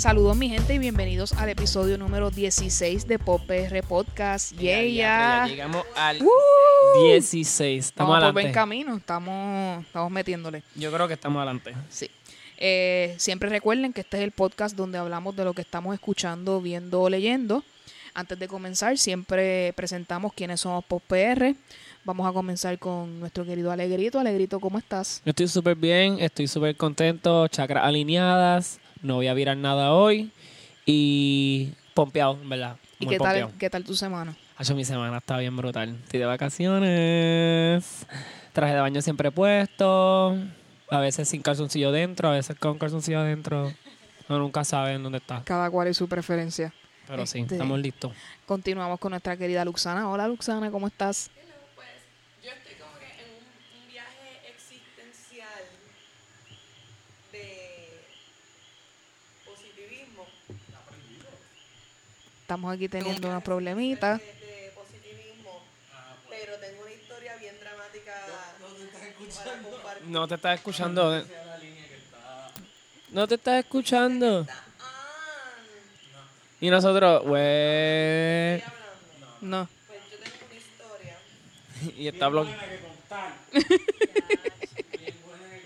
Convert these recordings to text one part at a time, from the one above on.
Saludos mi gente y bienvenidos al episodio número 16 de Pop PR Podcast. Yeah, Ya, yeah. ya llegamos al ¡Woo! 16. Estamos Vamos por buen camino, estamos, estamos metiéndole. Yo creo que estamos adelante. Sí. Eh, siempre recuerden que este es el podcast donde hablamos de lo que estamos escuchando, viendo o leyendo. Antes de comenzar, siempre presentamos quiénes somos Pop PR. Vamos a comenzar con nuestro querido Alegrito. Alegrito, ¿cómo estás? Yo estoy súper bien, estoy súper contento, chakras alineadas, no voy a virar nada hoy y pompeado, en verdad. ¿Y Muy qué pompeado. tal, qué tal tu semana? Hacho, mi semana está bien brutal. Estoy de vacaciones, traje de baño siempre puesto, a veces sin calzoncillo dentro, a veces con calzoncillo adentro. No, nunca saben dónde está. Cada cual y su preferencia. Pero sí, Este- estamos listos. Continuamos con nuestra querida Luxana. Hola Luxana, ¿cómo estás? Pues yo estoy como que en un, un viaje existencial de positivismo. Estamos aquí teniendo unos problemitas. De, de positivismo. Pero tengo una historia bien dramática. No te estás escuchando. No te estás escuchando. Y nosotros, güey. No. pues yo tengo una historia. Y está bloqueado.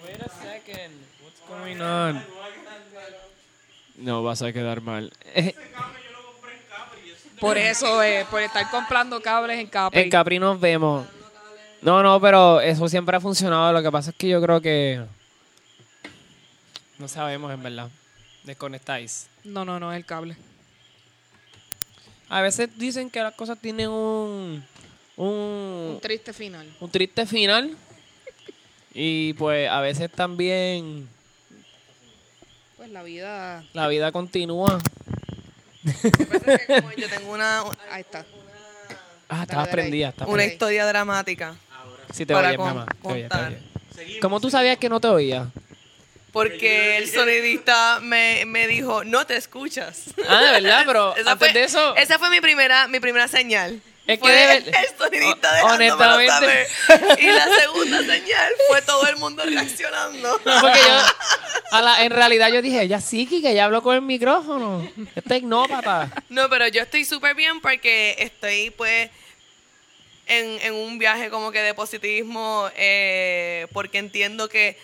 Wait a second. What's going on? No vas a quedar mal. Por eso, eh, por estar comprando cables en Capri. En Capri nos vemos. No, no, pero eso siempre ha funcionado. Lo que pasa es que yo creo que. No sabemos, en verdad. Desconectáis. No, no, no, es el cable. A veces dicen que las cosas tienen un. Un, Un triste final. un triste final. Y pues a veces también Pues la vida. la vida continúa. Lo que pasa es que como yo tengo una, Ahí está. Ah, dale. prendida. Estás una prendida. historia dramática. Sí, te oyes, mamá. Te oyes, te contar. oyes. ¿Cómo tú sabías que no te oía? Porque el sonidista me, me dijo, no te escuchas. Ah, de verdad, pero Esa antes fue, de eso. Esa fue mi primera, mi primera señal. Es que fue debe- el sonidista honestamente- saber. Y la segunda señal fue todo el mundo reaccionando. No, porque yo. En realidad yo dije, ella sí, que ella habló con el micrófono. Este ignópata. No, pero yo estoy súper bien porque estoy pues en, en un viaje como que de positivismo eh, porque entiendo que,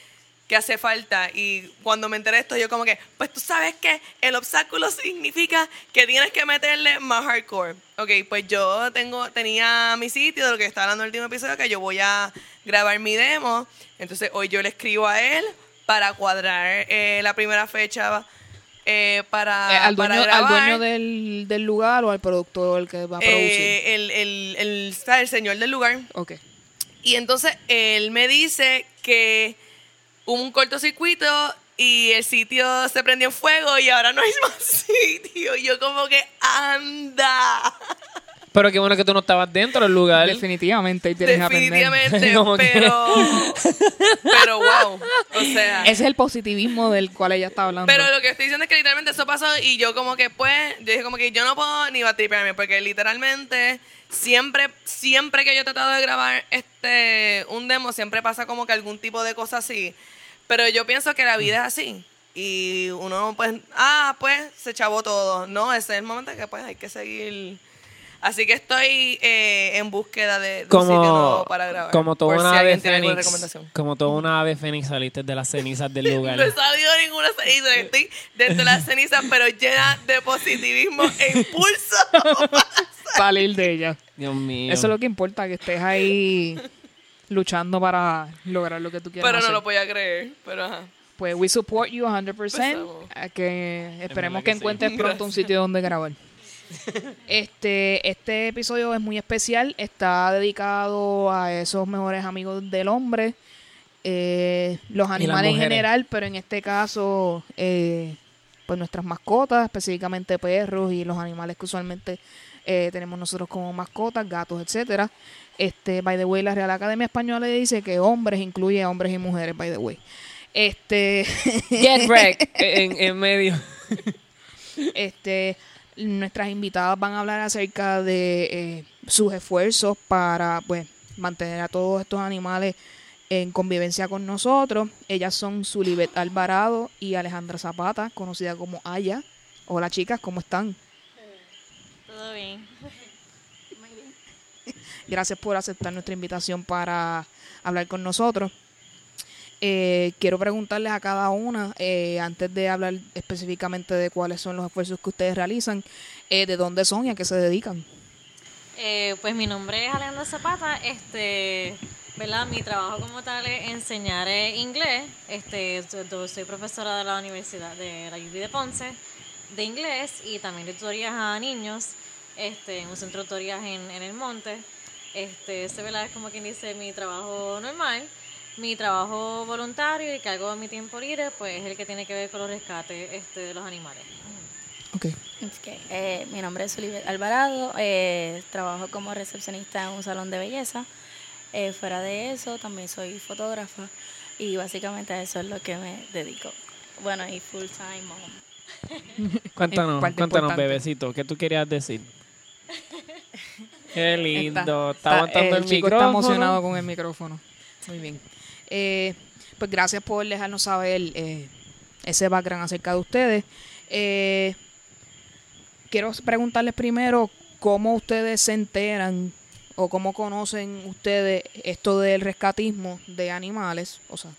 que hace falta y cuando me enteré esto yo como que, pues tú sabes que el obstáculo significa que tienes que meterle más hardcore. Ok, pues yo tengo tenía mi sitio de lo que estaba hablando en el último episodio que yo voy a grabar mi demo, entonces hoy yo le escribo a él para cuadrar eh, la primera fecha eh, para, Eh, al, para dueño, al grabar. dueño del, del lugar o al productor que va a producir. El, el, el, el señor del lugar. ok. Y entonces él me dice que hubo un cortocircuito y el sitio se prendió en fuego y ahora no hay más sitio. Y yo como que anda. Pero qué bueno que tú no estabas dentro del lugar. Definitivamente y tienes que aprender. Definitivamente, Como que- pero pero wow. O sea, Ese es el positivismo del cual ella está hablando. Pero lo que estoy diciendo es que literalmente eso pasó y yo como que pues, yo dije como que yo no puedo ni batripearme porque literalmente siempre, siempre que yo he tratado de grabar este un demo, siempre pasa como que algún tipo de cosa así. Pero yo pienso que la vida es así. Y uno pues, ah, pues se chavó todo. No, ese es el momento que pues hay que seguir. Así que estoy eh, en búsqueda de, de un sitio como, nuevo para grabar. como toda una si ave fénix. recomendación. Como toda una ave fénix saliste de las cenizas del lugar. No he salido ninguna ceniza, estoy dentro de las cenizas, pero llena de positivismo e impulso. Salir de ella. Dios mío. Eso es lo que importa, que estés ahí luchando para lograr lo que tú quieras pero no hacer. lo podía creer. Pero ajá. Pues we support you 100%. Empezamos. a que esperemos que, que sí. encuentres pronto un sitio donde grabar. Este, este episodio es muy especial. Está dedicado a esos mejores amigos del hombre. eh, los animales en general, pero en este caso, eh, pues nuestras mascotas, específicamente perros y los animales que usualmente eh, tenemos nosotros como mascotas, gatos, etcétera. Este, by the way, la Real Academia Española dice que hombres incluye a hombres y mujeres, by the way. Este, Get wrecked en, en medio. este, nuestras invitadas van a hablar acerca de eh, sus esfuerzos para, pues, mantener a todos estos animales en convivencia con nosotros. Ellas son Zulibet Alvarado y Alejandra Zapata, conocida como Aya. Hola chicas, ¿cómo están? Todo bien. Gracias por aceptar nuestra invitación para hablar con nosotros. Eh, quiero preguntarles a cada una, eh, antes de hablar específicamente de cuáles son los esfuerzos que ustedes realizan, eh, de dónde son y a qué se dedican. Eh, pues mi nombre es Alejandra Zapata. Este, ¿verdad? Mi trabajo como tal es enseñar eh, inglés. Este, soy profesora de la Universidad de la UB de Ponce de inglés y también de tutorías a niños este, en un centro de tutorías en, en el monte. Este, ese ¿verdad? es como quien dice mi trabajo normal. Mi trabajo voluntario y que hago en mi tiempo libre, pues es el que tiene que ver con los rescates este, de los animales. Ok. Ok, eh, mi nombre es Olivia Alvarado, eh, trabajo como recepcionista en un salón de belleza. Eh, fuera de eso, también soy fotógrafa y básicamente a eso es lo que me dedico. Bueno, y full time mom. Cuéntanos, cuéntanos, importante. bebecito, ¿qué tú querías decir? Qué lindo, está, Está- aguantando el, chico micrófono. está emocionado con el micrófono. Muy bien. Eh, pues gracias por dejarnos saber eh, ese background acerca de ustedes. Eh, quiero preguntarles primero cómo ustedes se enteran o cómo conocen ustedes esto del rescatismo de animales, o sea,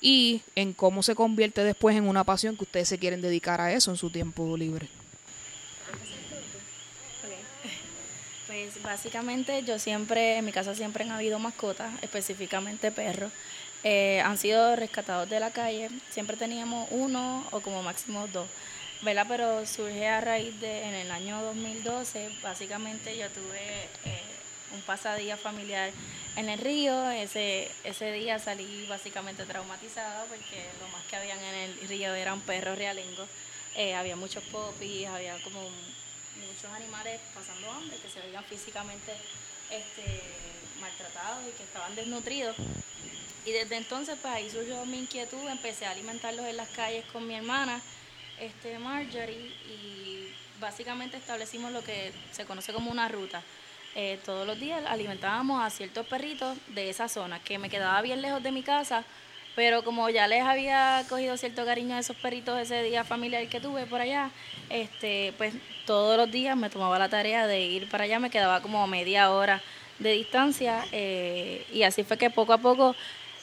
y en cómo se convierte después en una pasión que ustedes se quieren dedicar a eso en su tiempo libre. Pues básicamente yo siempre, en mi casa siempre han habido mascotas, específicamente perros. Eh, han sido rescatados de la calle, siempre teníamos uno o como máximo dos, ¿verdad? Pero surge a raíz de, en el año 2012, básicamente yo tuve eh, un pasadía familiar en el río, ese, ese día salí básicamente traumatizada porque lo más que habían en el río eran perros realengos, Eh, había muchos popis, había como muchos animales pasando hambre, que se veían físicamente este, maltratados y que estaban desnutridos. Y desde entonces, pues ahí surgió mi inquietud, empecé a alimentarlos en las calles con mi hermana, este, Marjorie, y básicamente establecimos lo que se conoce como una ruta. Eh, todos los días alimentábamos a ciertos perritos de esa zona, que me quedaba bien lejos de mi casa, pero como ya les había cogido cierto cariño a esos perritos ese día familiar que tuve por allá, este, pues todos los días me tomaba la tarea de ir para allá, me quedaba como media hora de distancia eh, y así fue que poco a poco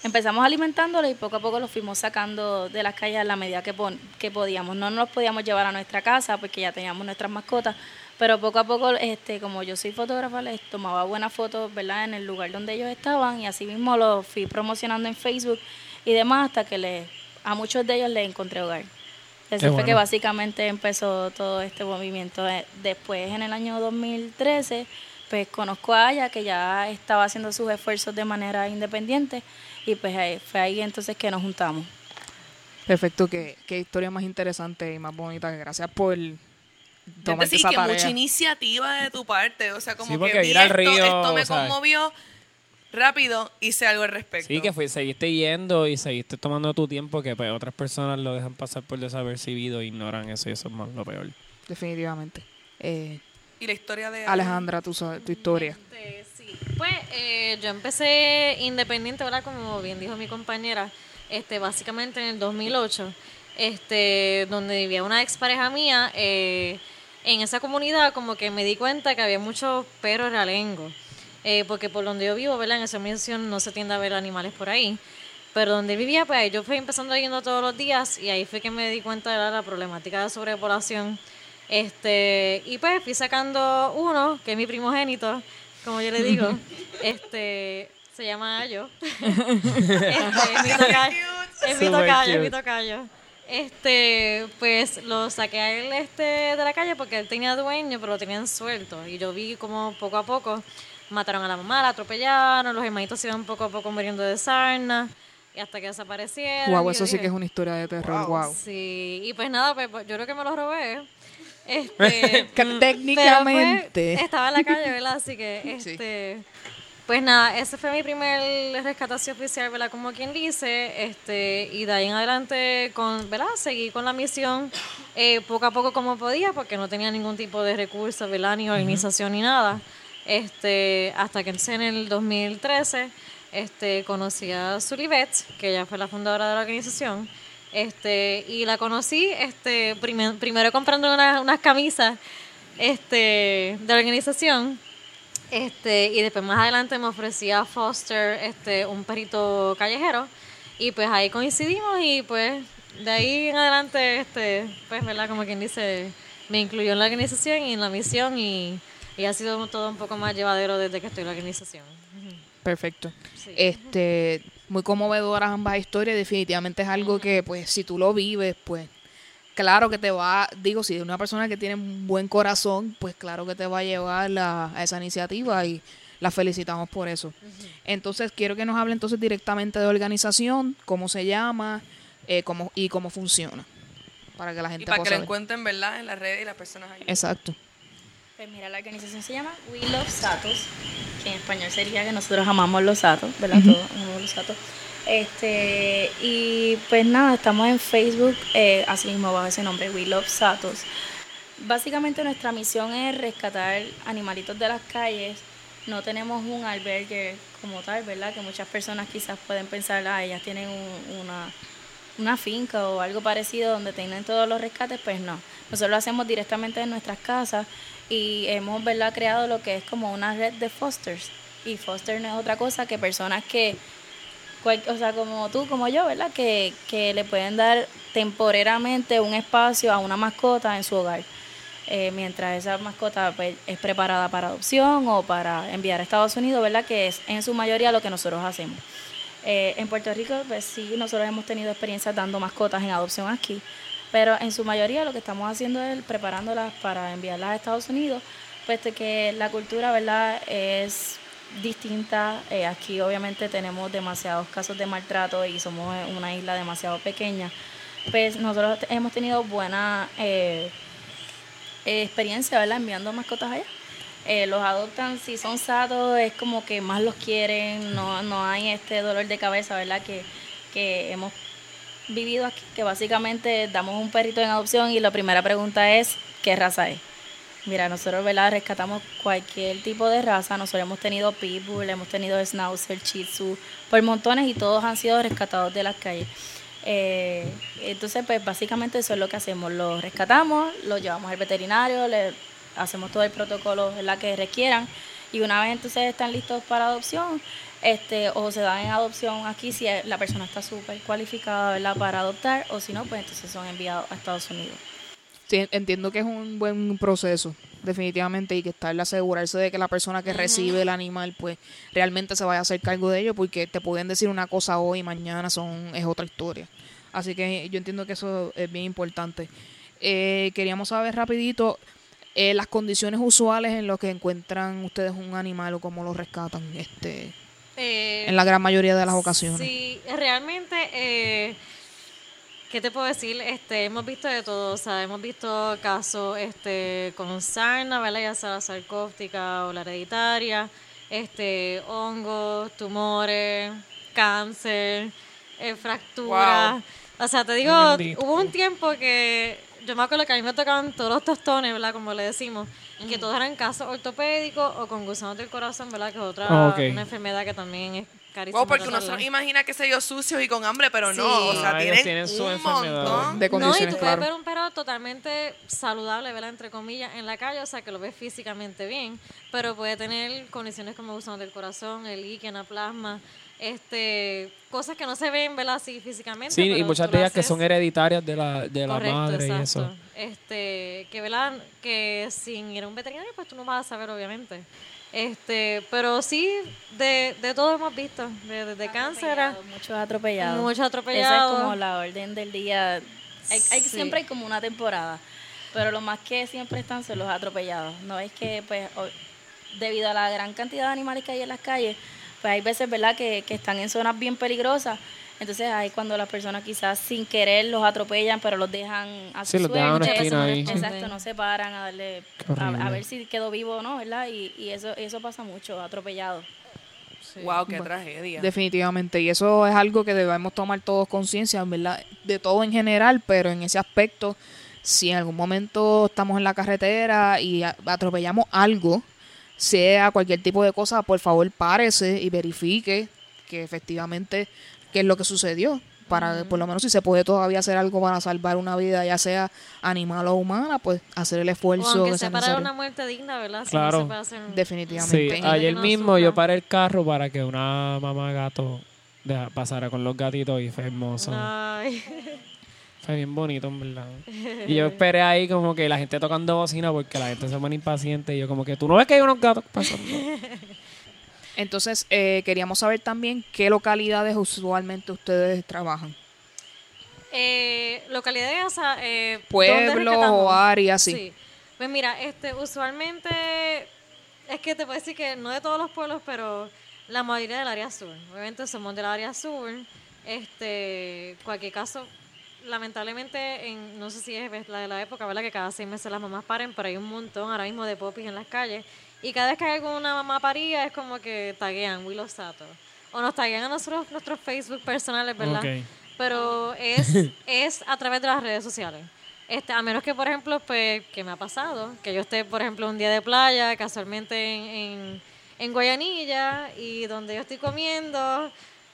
empezamos alimentándolos y poco a poco los fuimos sacando de las calles a la medida que, podíamos. No nos podíamos llevar a nuestra casa porque ya teníamos nuestras mascotas, pero poco a poco, este, como yo soy fotógrafa, les tomaba buenas fotos ¿verdad? en el lugar donde ellos estaban y así mismo los fui promocionando en Facebook y demás hasta que les, a muchos de ellos les encontré hogar. Eso Qué fue que bueno. básicamente empezó todo este movimiento. Eh, Después, en el año 2013, pues conozco a Aya, que ya estaba haciendo sus esfuerzos de manera independiente, y pues ahí- fue ahí entonces que nos juntamos. Perfecto, qué, qué historia más interesante y más bonita. Gracias por decir, esa que tarea. mucha iniciativa de tu parte. O sea, como Sí, que ir al esto, río, esto me conmovió rápido, hice algo al respecto. Sí, que fui, seguiste yendo y seguiste tomando tu tiempo que pues, otras personas lo dejan pasar por desapercibido e ignoran eso y eso es más lo peor. Definitivamente. Eh, Y la historia de Alejandra, tu, tu historia. Pues eh, yo empecé independiente, ¿verdad? Como bien dijo mi compañera, este, básicamente en el 2008, este, donde vivía una expareja mía. eh, en esa comunidad como que me di cuenta que había muchos perros realengos. Eh, porque por donde yo vivo, ¿verdad? En esa misión no se tiende a ver animales por ahí. Pero donde vivía, pues yo fui empezando yendo todos los días y ahí fue que me di cuenta de la problemática de sobrepoblación. Este, y pues fui sacando uno, que es mi primogénito, como yo le digo. este, se llama Ayo. este, es mi tocayo. Es mi tocayo, es mi cute. tocayo. Este, pues lo saqué a él este de la calle porque él tenía dueño, pero lo tenían suelto. Y yo vi como poco a poco mataron a la mamá, la atropellaron, los hermanitos se iban poco a poco muriendo de sarna. Y hasta que desaparecieron. Wow, eso sí que es una historia de terror. Wow. Sí, y pues nada, pues, pues, yo creo que me lo robé. Este, mm, técnicamente. estaba en la calle, ¿verdad? Así que, Sí. este, pues nada, ese fue mi primer rescatación oficial, ¿verdad? Como quien dice, este, y de ahí en adelante, con, ¿verdad? Seguí con la misión eh, poco a poco como podía, porque no tenía ningún tipo de recursos, ¿verdad? Ni organización ni nada. Este, hasta que en el 2013 este, conocí a Sulivet, que ella fue la fundadora de la organización, Este, y la conocí este, prime- primero comprando una- unas camisas este, de la organización. Este, y después más adelante me ofrecía Foster este, un perrito callejero. Y pues ahí coincidimos y pues de ahí en adelante, este, pues, ¿verdad? Como quien dice, me incluyó en la organización y en la misión y, y ha sido todo un poco más llevadero desde que estoy en la organización. Perfecto. Sí. Este, muy conmovedoras ambas historias, definitivamente es algo que pues si tú lo vives, pues claro que te va, digo, si es una persona que tiene un buen corazón, pues claro que te va a llevar la- a esa iniciativa y la felicitamos por eso. Entonces, quiero que nos hable entonces directamente de organización, cómo se llama eh, cómo, y cómo funciona, para que la Y gente para que lo encuentren, ¿verdad? En las redes y las personas ahí. Exacto. Pues mira, la organización se llama We Love Satos, que en español sería que nosotros amamos los satos, ¿verdad? Todos amamos los satos. Este, y pues nada, estamos en Facebook, eh, así mismo bajo ese nombre, We Love Satos. Básicamente nuestra misión es rescatar animalitos de las calles. No tenemos un albergue como tal, ¿verdad? Que muchas personas quizás pueden pensar, ah, ellas tienen un- una, una finca o algo parecido donde tienen todos los rescates, pues no. Nosotros lo hacemos directamente en nuestras casas y hemos ¿verdad? creado lo que es como una red de fosters. Y foster no es otra cosa que personas que, cual- o sea, como tú, como yo, ¿verdad? Que, que le pueden dar temporariamente un espacio a una mascota en su hogar. eh, mientras esa mascota pues, es preparada para adopción o para enviar a Estados Unidos, ¿verdad? Que es en su mayoría lo que nosotros hacemos. Eh, en Puerto Rico, pues sí, nosotros hemos tenido experiencias dando mascotas en adopción aquí, pero en su mayoría lo que estamos haciendo es preparándolas para enviarlas a Estados Unidos, puesto que la cultura, ¿verdad?, es distinta. Eh, aquí obviamente tenemos demasiados casos de maltrato y somos una isla demasiado pequeña. Pues nosotros hemos tenido buena eh, experiencia, ¿verdad?, enviando mascotas allá. Eh, los adoptan, si son satos, es como que más los quieren, no, no hay este dolor de cabeza, ¿verdad? Que, que hemos vivido aquí, que básicamente damos un perrito en adopción y la primera pregunta es, ¿qué raza es? Mira, nosotros, ¿verdad? Rescatamos cualquier tipo de raza, nosotros hemos tenido pitbull, hemos tenido schnauzer, shih por montones y todos han sido rescatados de las calles. Eh, entonces, pues básicamente eso es lo que hacemos, los rescatamos, los llevamos al veterinario, le hacemos todo el protocolo ¿verdad? que requieran y una vez entonces están listos para adopción, este, o se dan en adopción aquí si la persona está súper cualificada ¿verdad? para adoptar o si no, pues entonces son enviados a Estados Unidos. Sí, entiendo que es un buen proceso, definitivamente, y que está el asegurarse de que la persona que recibe el animal, pues, realmente se vaya a hacer cargo de ello, porque te pueden decir una cosa hoy y mañana son es otra historia. Así que yo entiendo que eso es bien importante. Eh, queríamos saber rapidito eh, las condiciones usuales en las que encuentran ustedes un animal o cómo lo rescatan, este, Eh, en la gran mayoría de las ocasiones. Sí, realmente, eh, ¿qué te puedo decir? Este, hemos visto de todo, o sea, hemos visto casos este, con sarna, ¿verdad? Ya sea la sarcóptica o la hereditaria, este, hongos, tumores, cáncer, eh, fracturas. O sea, te digo, Bendito. hubo un tiempo que yo me acuerdo que a mí me tocaban todos los tostones, ¿verdad? Como le decimos, que todos eran casos ortopédicos o con gusanos del corazón, ¿verdad? Que es otra Ah, una enfermedad que también es carísima. Wow, porque uno se imagina que se dio sucios y con hambre, pero no. O sea, No, ellos tienen, tienen su un enfermedad. montón. de No, y condiciones, tú claro. puedes ver un perro totalmente saludable, ¿verdad? Entre comillas, en la calle, o sea, que lo ves físicamente bien, pero puede tener condiciones como gusano del corazón, el líquido, anaplasma, este, cosas que no se ven, ¿verdad? Así físicamente. Sí, y muchas de ellas que son hereditarias de la, de la Correcto, madre y eso. Este, que verdad, que sin ir a un veterinario, pues tú no vas a saber, obviamente. Este, pero sí, de, de todo hemos visto, de- desde cáncer a Muchos atropellados. Muchos Esa atropellados. es como la orden del día. Hay, hay- Sí. Siempre hay como una temporada, pero lo más que siempre están son los atropellados. No es que, pues, o- debido a la gran cantidad de animales que hay en las calles, pues hay veces, ¿verdad?, que, que están en zonas bien peligrosas. Entonces hay cuando las personas quizás sin querer los atropellan, pero los dejan a su Sí, los dejan en una suerte. ahí. Exacto, no se paran a darle, a, a ver si quedó vivo o no, ¿verdad? Y, y eso, eso pasa mucho, atropellado. Wow, qué tragedia. Definitivamente, y eso es algo que debemos tomar todos conciencia, ¿verdad? De todo en general, pero en ese aspecto, si en algún momento estamos en la carretera y atropellamos algo, sea cualquier tipo de cosa, por favor párese y verifique que efectivamente qué es lo que sucedió, para por lo menos si se puede todavía hacer algo para salvar una vida, ya sea animal o humana, pues hacer el O esfuerzo aunque que sea para una muerte digna, ¿verdad? Si Claro. no se puede hacer- Definitivamente. Sí, ayer no mismo yo paré el carro para que una mamá gato pasara con los gatitos y fue hermoso. Ay. Fue bien bonito, en verdad. Y yo esperé ahí como que la gente tocando bocina porque la gente se pone impaciente y yo como que tú no ves que hay unos gatos pasando. Entonces, eh, queríamos saber también qué localidades usualmente ustedes trabajan. Eh, localidades, o sea, eh, ¿dónde Pueblos o áreas, sí. Sí. Pues mira, este, usualmente es que te puedo decir que no de todos los pueblos, pero la mayoría del área sur. Obviamente somos del área sur. Este, cualquier caso, lamentablemente, en, no sé si es la de la época, ¿verdad? Que cada seis meses las mamás paren, pero hay un montón ahora mismo de popis en las calles. Y cada vez que hay alguna mamá paría es como que taguean Willow Sato. O nos taguean a nosotros nuestros Facebook personales, ¿verdad? Pero es, es a través de las redes sociales. Este, a menos que, por ejemplo, pues, que me ha pasado, que yo esté, por ejemplo, un día de playa, casualmente en, en, en Guayanilla, y donde yo estoy comiendo,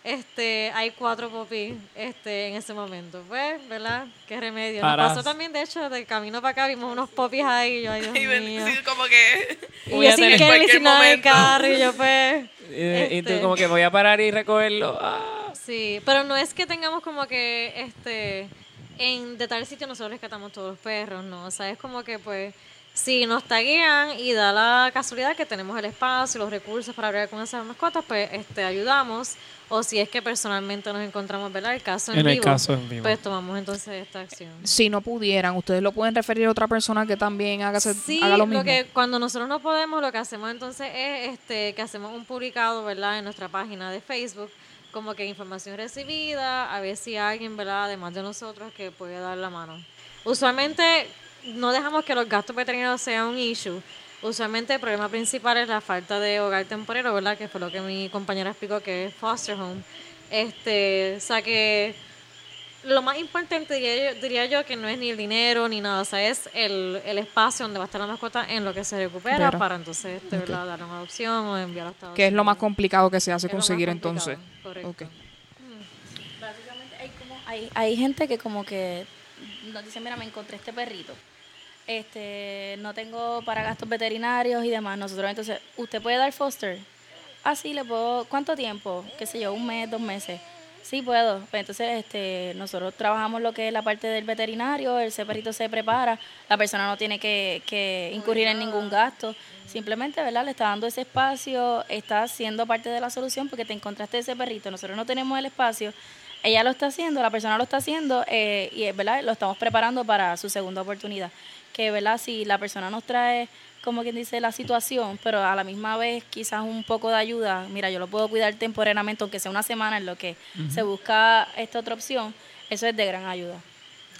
este, hay cuatro popis este, en ese momento. Pues, ¿verdad? Qué remedio. Nos pasó también, de hecho, del camino para acá, vimos unos popis ahí, y yo, ay, Dios Y ven- mío. sí, como que Y Voy yo a sin tener querer ni cualquier sin nada del momento. carro, y yo, pues... Y, y tú este, como que voy a parar y recogerlo. Ah. Sí, pero no es que tengamos como que, este, en de tal sitio nosotros rescatamos todos los perros, ¿no? O sea, es como que, pues, si nos taguean y da la casualidad que tenemos el espacio, los recursos para hablar con esas mascotas, pues, este, ayudamos. O si es que personalmente nos encontramos, ¿verdad? El caso en, En el vivo, caso en vivo. pues tomamos entonces esta acción. Si no pudieran, ustedes lo pueden referir a otra persona que también haga, Sí, haga lo mismo. que cuando nosotros no podemos, lo que hacemos entonces es este que hacemos un publicado, ¿verdad? En nuestra página de Facebook, como que información recibida, a ver si hay alguien, ¿verdad? Además de nosotros, que puede dar la mano. Usualmente no dejamos que los gastos veterinarios sean un issue. Usualmente el problema principal es la falta de hogar temporero, ¿verdad? Que fue lo que mi compañera explicó, que es foster home. Este, o sea que lo más importante diría yo, diría yo que no es ni el dinero ni nada, o sea, es el, el espacio donde va a estar la mascota en lo que se recupera Claro. para entonces verdad dar una adopción o enviar a Estados que es lo más complicado que se hace conseguir entonces. correcto. Ok. Básicamente hay como hay, hay gente que como que nos dice, mira, me encontré este perrito. Este, no tengo para gastos veterinarios y demás. Nosotros entonces, ¿usted puede dar foster? Ah, le puedo. ¿Cuánto tiempo? Qué sé yo, un mes, dos meses. Sí, puedo. Pues entonces, este, nosotros trabajamos lo que es la parte del veterinario, ese perrito se prepara, la persona no tiene que, que incurrir en ningún gasto. Simplemente, ¿verdad? Le está dando ese espacio, está siendo parte de la solución porque te encontraste ese perrito. Nosotros no tenemos el espacio. Ella lo está haciendo, la persona lo está haciendo eh, y, ¿verdad? Lo estamos preparando para su segunda oportunidad. Que, ¿verdad? Si la persona nos trae, como quien dice, la situación, pero a la misma vez quizás un poco de ayuda, mira, yo lo puedo cuidar temporariamente, aunque sea una semana en lo que se busca esta otra opción, eso es de gran ayuda.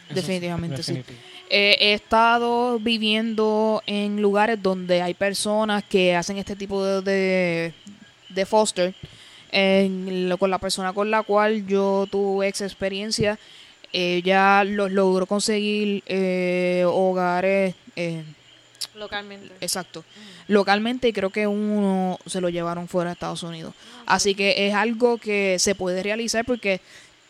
Definitivamente, sí. Eh, he estado viviendo en lugares donde hay personas que hacen este tipo de, de, de foster. En lo- con la persona con la cual yo tuve ex experiencia, ella los logró conseguir eh, hogares, eh, Localmente. exacto, localmente y creo que uno se lo llevaron fuera de Estados Unidos. Así que es algo que se puede realizar porque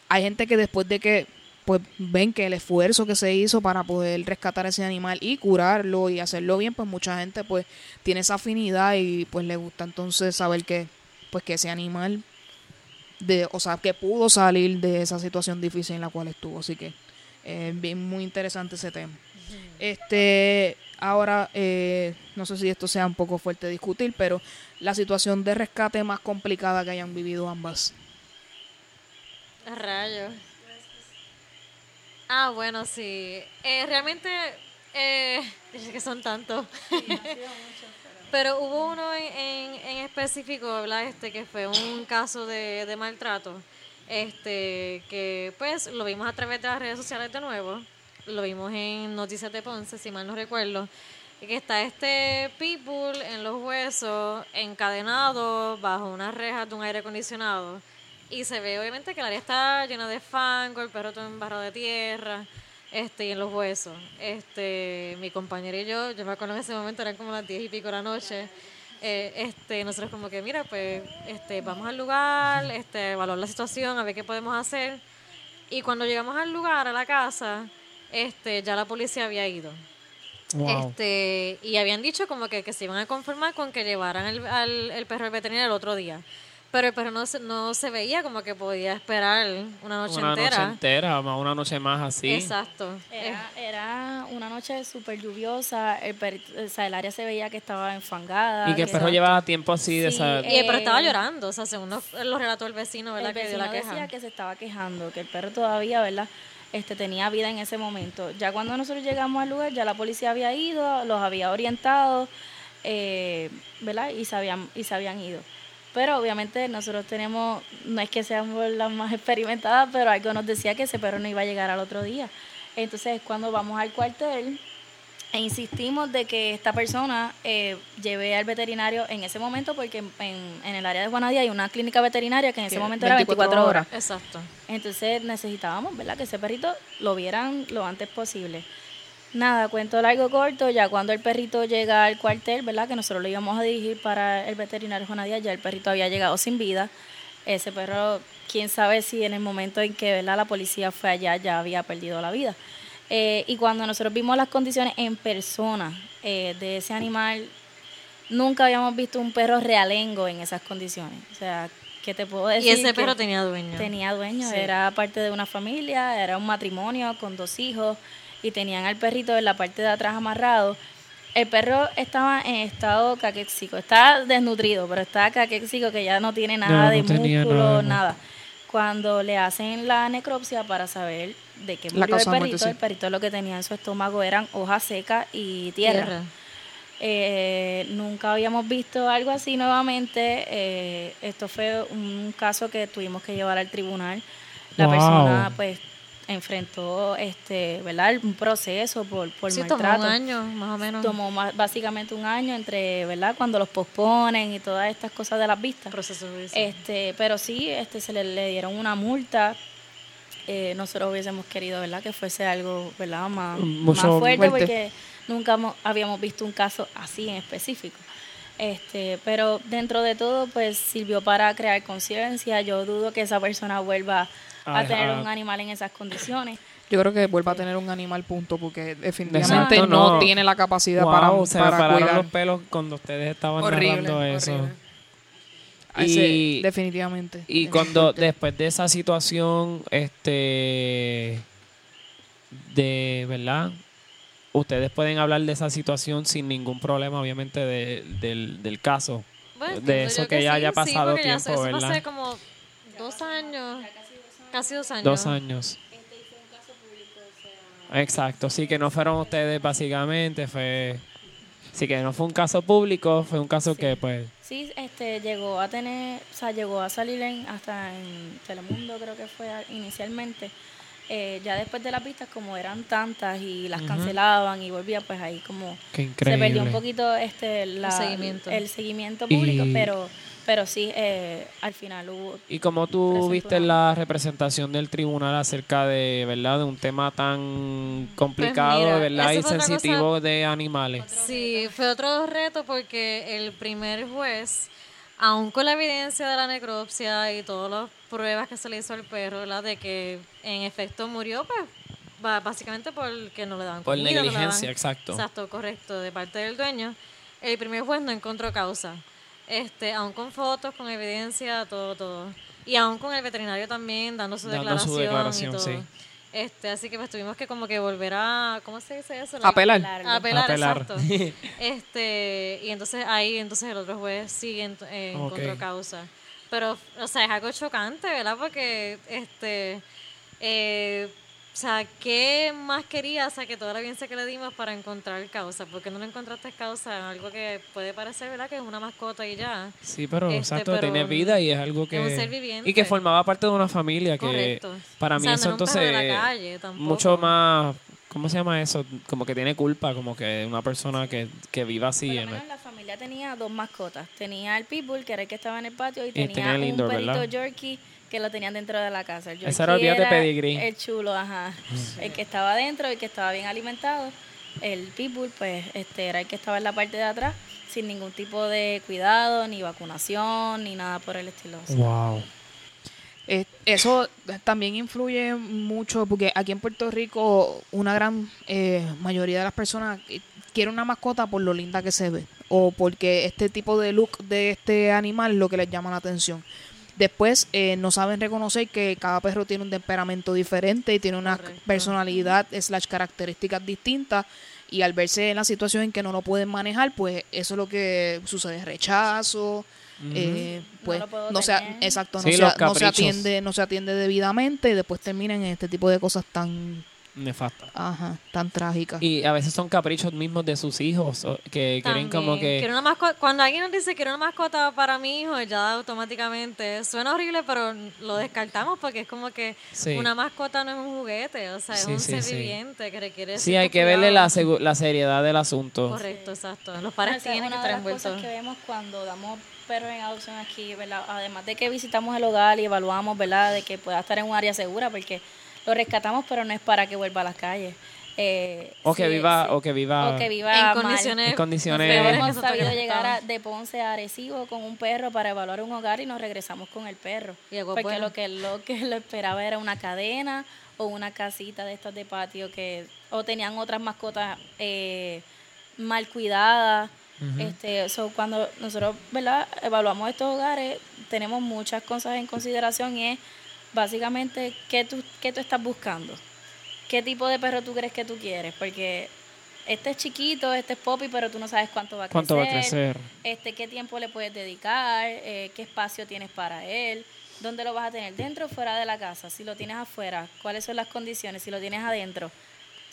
hay gente que después de que pues ven que el esfuerzo que se hizo para poder rescatar ese animal y curarlo y hacerlo bien, pues mucha gente pues tiene esa afinidad y pues le gusta entonces saber que pues que ese animal de, o sea, que pudo salir de esa situación difícil en la cual estuvo, así que es bien muy interesante ese tema. Este, ahora, eh, no sé si esto sea un poco fuerte discutir, pero la situación de rescate más complicada que hayan vivido ambas. A Rayos. Ah, bueno, sí. Eh, realmente, eh, es que son tantos. Pero hubo uno en, en, específico, ¿verdad? Este, que fue un caso de, de maltrato. Este, que pues lo vimos a través de las redes sociales de nuevo. Lo vimos en Noticias de Ponce, si mal no recuerdo. Que está este pitbull en los huesos, encadenado bajo unas rejas de un aire acondicionado. Y se ve obviamente que el área está llena de fango, el perro todo embarrado de tierra, este, y en los huesos. Este, mi compañera y yo, yo me acuerdo en ese momento eran como las diez y pico de la noche. eh, este, nosotros como que, mira, pues, este, vamos al lugar, este, evaluar la situación, a ver qué podemos hacer. Y cuando llegamos al lugar, a la casa, este, ya la policía había ido. Wow. Este, y habían dicho como que, que se iban a conformar con que llevaran el, al, el perro al veterinario el otro día. Pero el perro no se, no se veía como que podía esperar una noche una entera. noche entera, más una noche más así. Exacto. Era, era una noche súper lluviosa, el, perrito- o sea, el área se veía que estaba enfangada. Y que el perro llevaba tiempo así de esa... Eh, pero estaba Eh, llorando, o sea, según lo, lo relató el vecino, ¿verdad? El que dio vecino la queja. decía que se estaba quejando, que el perro todavía, ¿verdad? Este, tenía vida en ese momento. Ya cuando nosotros llegamos al lugar, ya la policía había ido, los había orientado, eh, ¿verdad? Y se, habían, y se habían ido. Pero obviamente nosotros tenemos, no es que seamos las más experimentadas, pero algo nos decía que ese perro no iba a llegar al otro día. Entonces cuando vamos al cuartel, e insistimos de que esta persona eh, lleve al veterinario en ese momento, porque en, en- el área de Juanadía hay una clínica veterinaria que en ese momento era 24 24 horas. Exacto. Entonces necesitábamos, ¿verdad? Que ese perrito lo vieran lo antes posible. Nada, cuento largo corto, ya cuando el perrito llega al cuartel, ¿verdad? Que nosotros lo íbamos a dirigir para el veterinario Juanadía, ya el perrito había llegado sin vida. Ese perro, quién sabe si en el momento en que ¿verdad? la policía fue allá ya había perdido la vida. Eh, y cuando nosotros vimos las condiciones en persona eh, de ese animal, nunca habíamos visto un perro realengo en esas condiciones. O sea, ¿qué te puedo decir? Y ese Que- perro tenía dueño. Tenía dueño, Sí. era parte de una familia, era un matrimonio con dos hijos y tenían al perrito en la parte de atrás amarrado. El perro estaba en estado caquéxico, está desnutrido, pero está caquéxico que ya no tiene nada No, de no músculo, nada Cuando le hacen la necropsia para saber de qué murió el muerte, perrito, sí. el perrito lo que tenía en su estómago eran hojas secas y tierra. Eh, nunca habíamos visto algo así nuevamente. Eh, esto fue un caso que tuvimos que llevar al tribunal. La Wow. persona, pues, enfrentó, este, ¿verdad? Un proceso por, por Sí, tomó maltrato. un año, más o menos. Tomó ma- básicamente un año entre, ¿verdad? Cuando los posponen y todas estas cosas de las vistas. proceso. Este, pero sí, este, se le, le dieron una multa. Eh, nosotros hubiésemos querido, ¿verdad? Que fuese algo, ¿verdad? Más, más fuerte, fuerte. porque nunca hemos- habíamos visto un caso así en específico. Este, pero dentro de todo, pues sirvió para crear conciencia. Yo dudo que esa persona vuelva a Ajá. tener un animal en esas condiciones. Yo creo que vuelva a tener un animal punto porque definitivamente Exacto, no, no. tiene la capacidad Wow, para, se para pararon cuidar. los pelos cuando ustedes estaban Horrible, narrando eso. horrible. A ese- Y- definitivamente. Y cuando fuerte. después de esa situación, este, de verdad, ustedes pueden hablar de esa situación sin ningún problema, obviamente, de- del, del caso. Bueno, de eso que ya haya sí, pasado porque ya tiempo, eso ¿verdad? como dos años, casi dos años. Dos años. Exacto, sí, que no fueron ustedes básicamente, fue... Sí, que no fue un caso público, fue un caso que pues... Sí, este, llegó a tener, o sea, llegó a salir en, hasta en Telemundo, creo que fue inicialmente. Eh, ya después de las pistas, como eran tantas y las cancelaban y volvían, pues ahí como Qué se perdió increíble. un poquito este, la- El seguimiento. el seguimiento público, Y- pero, pero sí, eh, al final hubo... ¿Y cómo tú viste la representación del tribunal acerca de, verdad, de un tema tan complicado, mira, verdad, y sensitivo de animales? Sí, fue otro reto porque el primer juez, aún con la evidencia de la necropsia y todas las pruebas que se le hizo al perro, ¿verdad? De que en efecto murió, pues básicamente porque no le daban Por comida, no le negligencia, daban- exacto. Exacto, correcto, de parte del dueño. El primer juez no encontró causa. Este, aún con fotos, con evidencia, todo, todo. Y aún con el veterinario también dando su Dando su declaración, declaración, y todo. sí. Este, así que pues tuvimos que como que volver a, ¿cómo se dice eso? Apelar. Apelar, Apelar. exacto. este, y entonces ahí entonces el otro juez sí ent- eh, encontró causa. Pero, o sea, es algo chocante, ¿verdad? Porque, este, eh, sea, ¿qué más quería? O sea, que toda la evidencia que le dimos para encontrar causa. porque no le encontraste causa en algo que puede parecer, ¿verdad? Que es una mascota y ya. Sí, pero Este, exacto, pero tiene vida y es algo que... es un ser viviente. Y que formaba parte de una familia que Correcto. para O mí sea, no eso perro entonces de la calle tampoco. mucho más... ¿Cómo se llama eso? Como que tiene culpa, como que una persona que, que viva así. Por lo en- menos la familia tenía dos mascotas. Tenía el pitbull, que era el que estaba en el patio, y, tenía tenía el un indoor, perrito ¿verdad? Yorkie que lo tenían dentro de la casa. El Ese era el día de pedigrí. El chulo, ajá. El que estaba dentro, el que estaba bien alimentado. El pitbull, pues, este era el que estaba en la parte de atrás, sin ningún tipo de cuidado, ni vacunación, ni nada por el estilo. Wow. Eh, eso también influye mucho porque aquí en Puerto Rico una gran eh, mayoría de las personas quiere una mascota por lo linda que se ve o porque este tipo de look de este animal es lo que les llama la atención. Después eh, no saben reconocer que cada perro tiene un temperamento diferente y tiene una Correcto. personalidad slash características distintas y al verse en la situación en que no lo pueden manejar, pues eso es lo que sucede, rechazo, eh, pues puedo no se, exacto, no, Sí, se, los no se atiende, no se atiende debidamente y después terminan en este tipo de cosas tan, Nefasta. ajá, tan trágicas. Y a veces son caprichos mismos de sus hijos que quieren como También. que... Quiero una mascota, cuando alguien nos dice quiero una mascota para mi hijo, ya automáticamente suena horrible, pero lo descartamos porque es como que Sí. una mascota no es un juguete, o sea, es Sí, un sí, ser sí. viviente que requiere. Sí, hay que verle la, la seriedad del asunto. Correcto, exacto. Los padres tienen que una estar de las cosas envueltos. que vemos cuando damos perros en adopción aquí, ¿verdad? Además de que visitamos el hogar y evaluamos, ¿verdad? De que pueda estar en un área segura, porque lo rescatamos, pero no es para que vuelva a las calles. Eh, O que sí, viva, sí. o que viva. O que viva En condiciones, En condiciones- Pero hemos sabido llegar a, de Ponce a Arecibo con un perro para evaluar un hogar y nos regresamos con el perro. Y Porque bueno. lo que lo que lo esperaba era una cadena o una casita de estas de patio que o tenían otras mascotas eh, mal cuidadas. Este, so, cuando nosotros, ¿verdad? Evaluamos estos hogares, tenemos muchas cosas en consideración y es básicamente qué tú qué tú estás buscando. ¿Qué tipo de perro tú crees que tú quieres? Porque este es chiquito, este es poppy, pero tú no sabes cuánto va a ¿Cuánto va a crecer. crecer? Este, ¿Qué tiempo le puedes dedicar? Eh, ¿Qué espacio tienes para él? ¿Dónde lo vas a tener? ¿Dentro o fuera de la casa? Si lo tienes afuera, ¿cuáles son las condiciones? Si lo tienes adentro,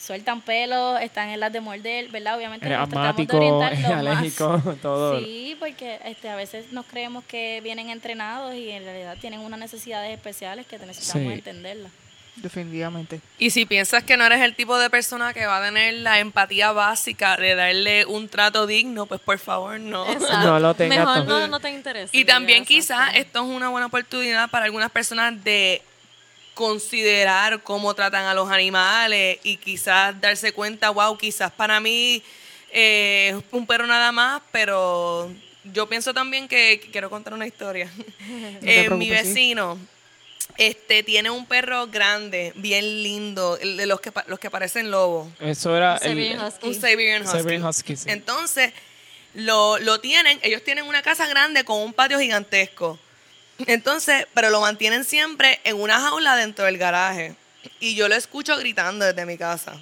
sueltan pelo, están en las de morder, ¿verdad? Obviamente Eres nos tratamos de asmático, es lo más- alérgico, todo. Sí, porque este, a veces nos creemos que vienen entrenados y en realidad tienen unas necesidades especiales que necesitamos Sí. entenderlas. Definitivamente. Y si piensas que no eres el tipo de persona que va a tener la empatía básica de darle un trato digno, pues por favor no. Exacto. No lo tengas Mejor no, no te interesa. Y también quizás esto es una buena oportunidad para algunas personas de considerar cómo tratan a los animales y quizás darse cuenta, wow, quizás para mí eh, es un perro nada más, pero yo pienso también que que quiero contar una historia. Eh, mi sí. vecino este tiene un perro grande, bien lindo, el de los que pa- los que parecen lobos. Eso era. el- Siberian Husky. Un Siberian Husky. Siberian Husky, sí. Entonces, lo, lo tienen, ellos tienen una casa grande con un patio gigantesco. Entonces, pero lo mantienen siempre en una jaula dentro del garaje. Y yo lo escucho gritando desde mi casa.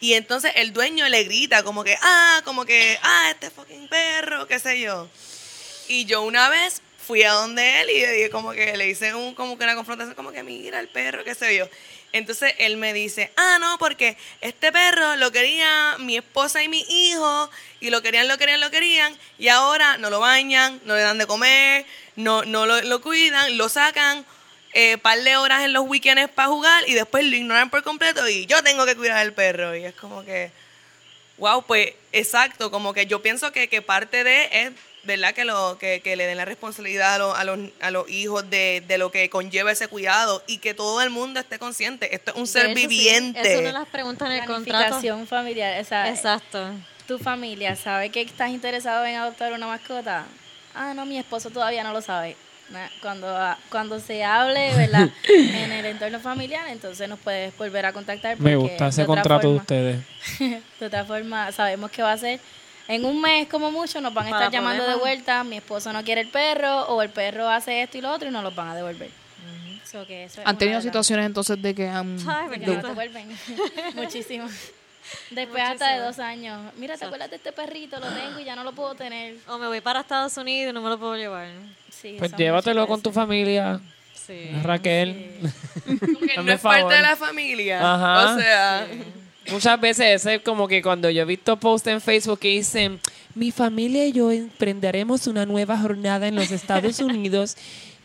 Y entonces el dueño le grita como que, ah, como que, ah, este fucking perro, qué sé yo. Y yo una vez fui a donde él y como que le hice un, como que una confrontación, como que mira el perro, qué sé yo. Entonces él me dice, ah, no, porque este perro lo quería mi esposa y mi hijo, y lo querían, lo querían, lo querían, y ahora no lo bañan, no le dan de comer, no, no lo, lo cuidan, lo sacan eh, par de horas en los weekends para jugar y después lo ignoran por completo y yo tengo que cuidar al perro. Y es como que, wow, pues exacto, como que yo pienso que, que parte de es, ¿verdad? Que, lo, que, que le den la responsabilidad a, los- a, los, a los hijos de, de lo que conlleva ese cuidado y que todo el mundo esté consciente. Esto es un De ser hecho, sí, viviente. Es una de las preguntas en el contrato. Planificación familiar, o sea, Exacto. tu familia sabe que estás interesado en adoptar una mascota. Ah, no, mi esposo todavía no lo sabe. Cuando, ah, cuando se hable, ¿verdad? en el entorno familiar, entonces nos puedes volver a contactar. Me gusta ese contrato de ustedes. de otra forma, sabemos que va a ser en un mes como mucho, nos van a Para estar llamando de vuelta, mi esposo no quiere el perro, o el perro hace esto y lo otro y nos los van a devolver. So que eso es ¿Han tenido de situaciones entonces de que han... Ay, bendito. nos devuelven muchísimo. Después hasta de dos años. Mira, ¿te acuerdas de este perrito? Lo tengo y ya no lo puedo tener. O me voy para Estados Unidos y no me lo puedo llevar. Sí, Pues llévatelo con tu familia, Sí. Raquel. No es parte de la familia. Ajá. O sea, Muchas veces es como que cuando yo he visto posts en Facebook que dicen, mi familia y yo emprenderemos una nueva jornada en los Estados Unidos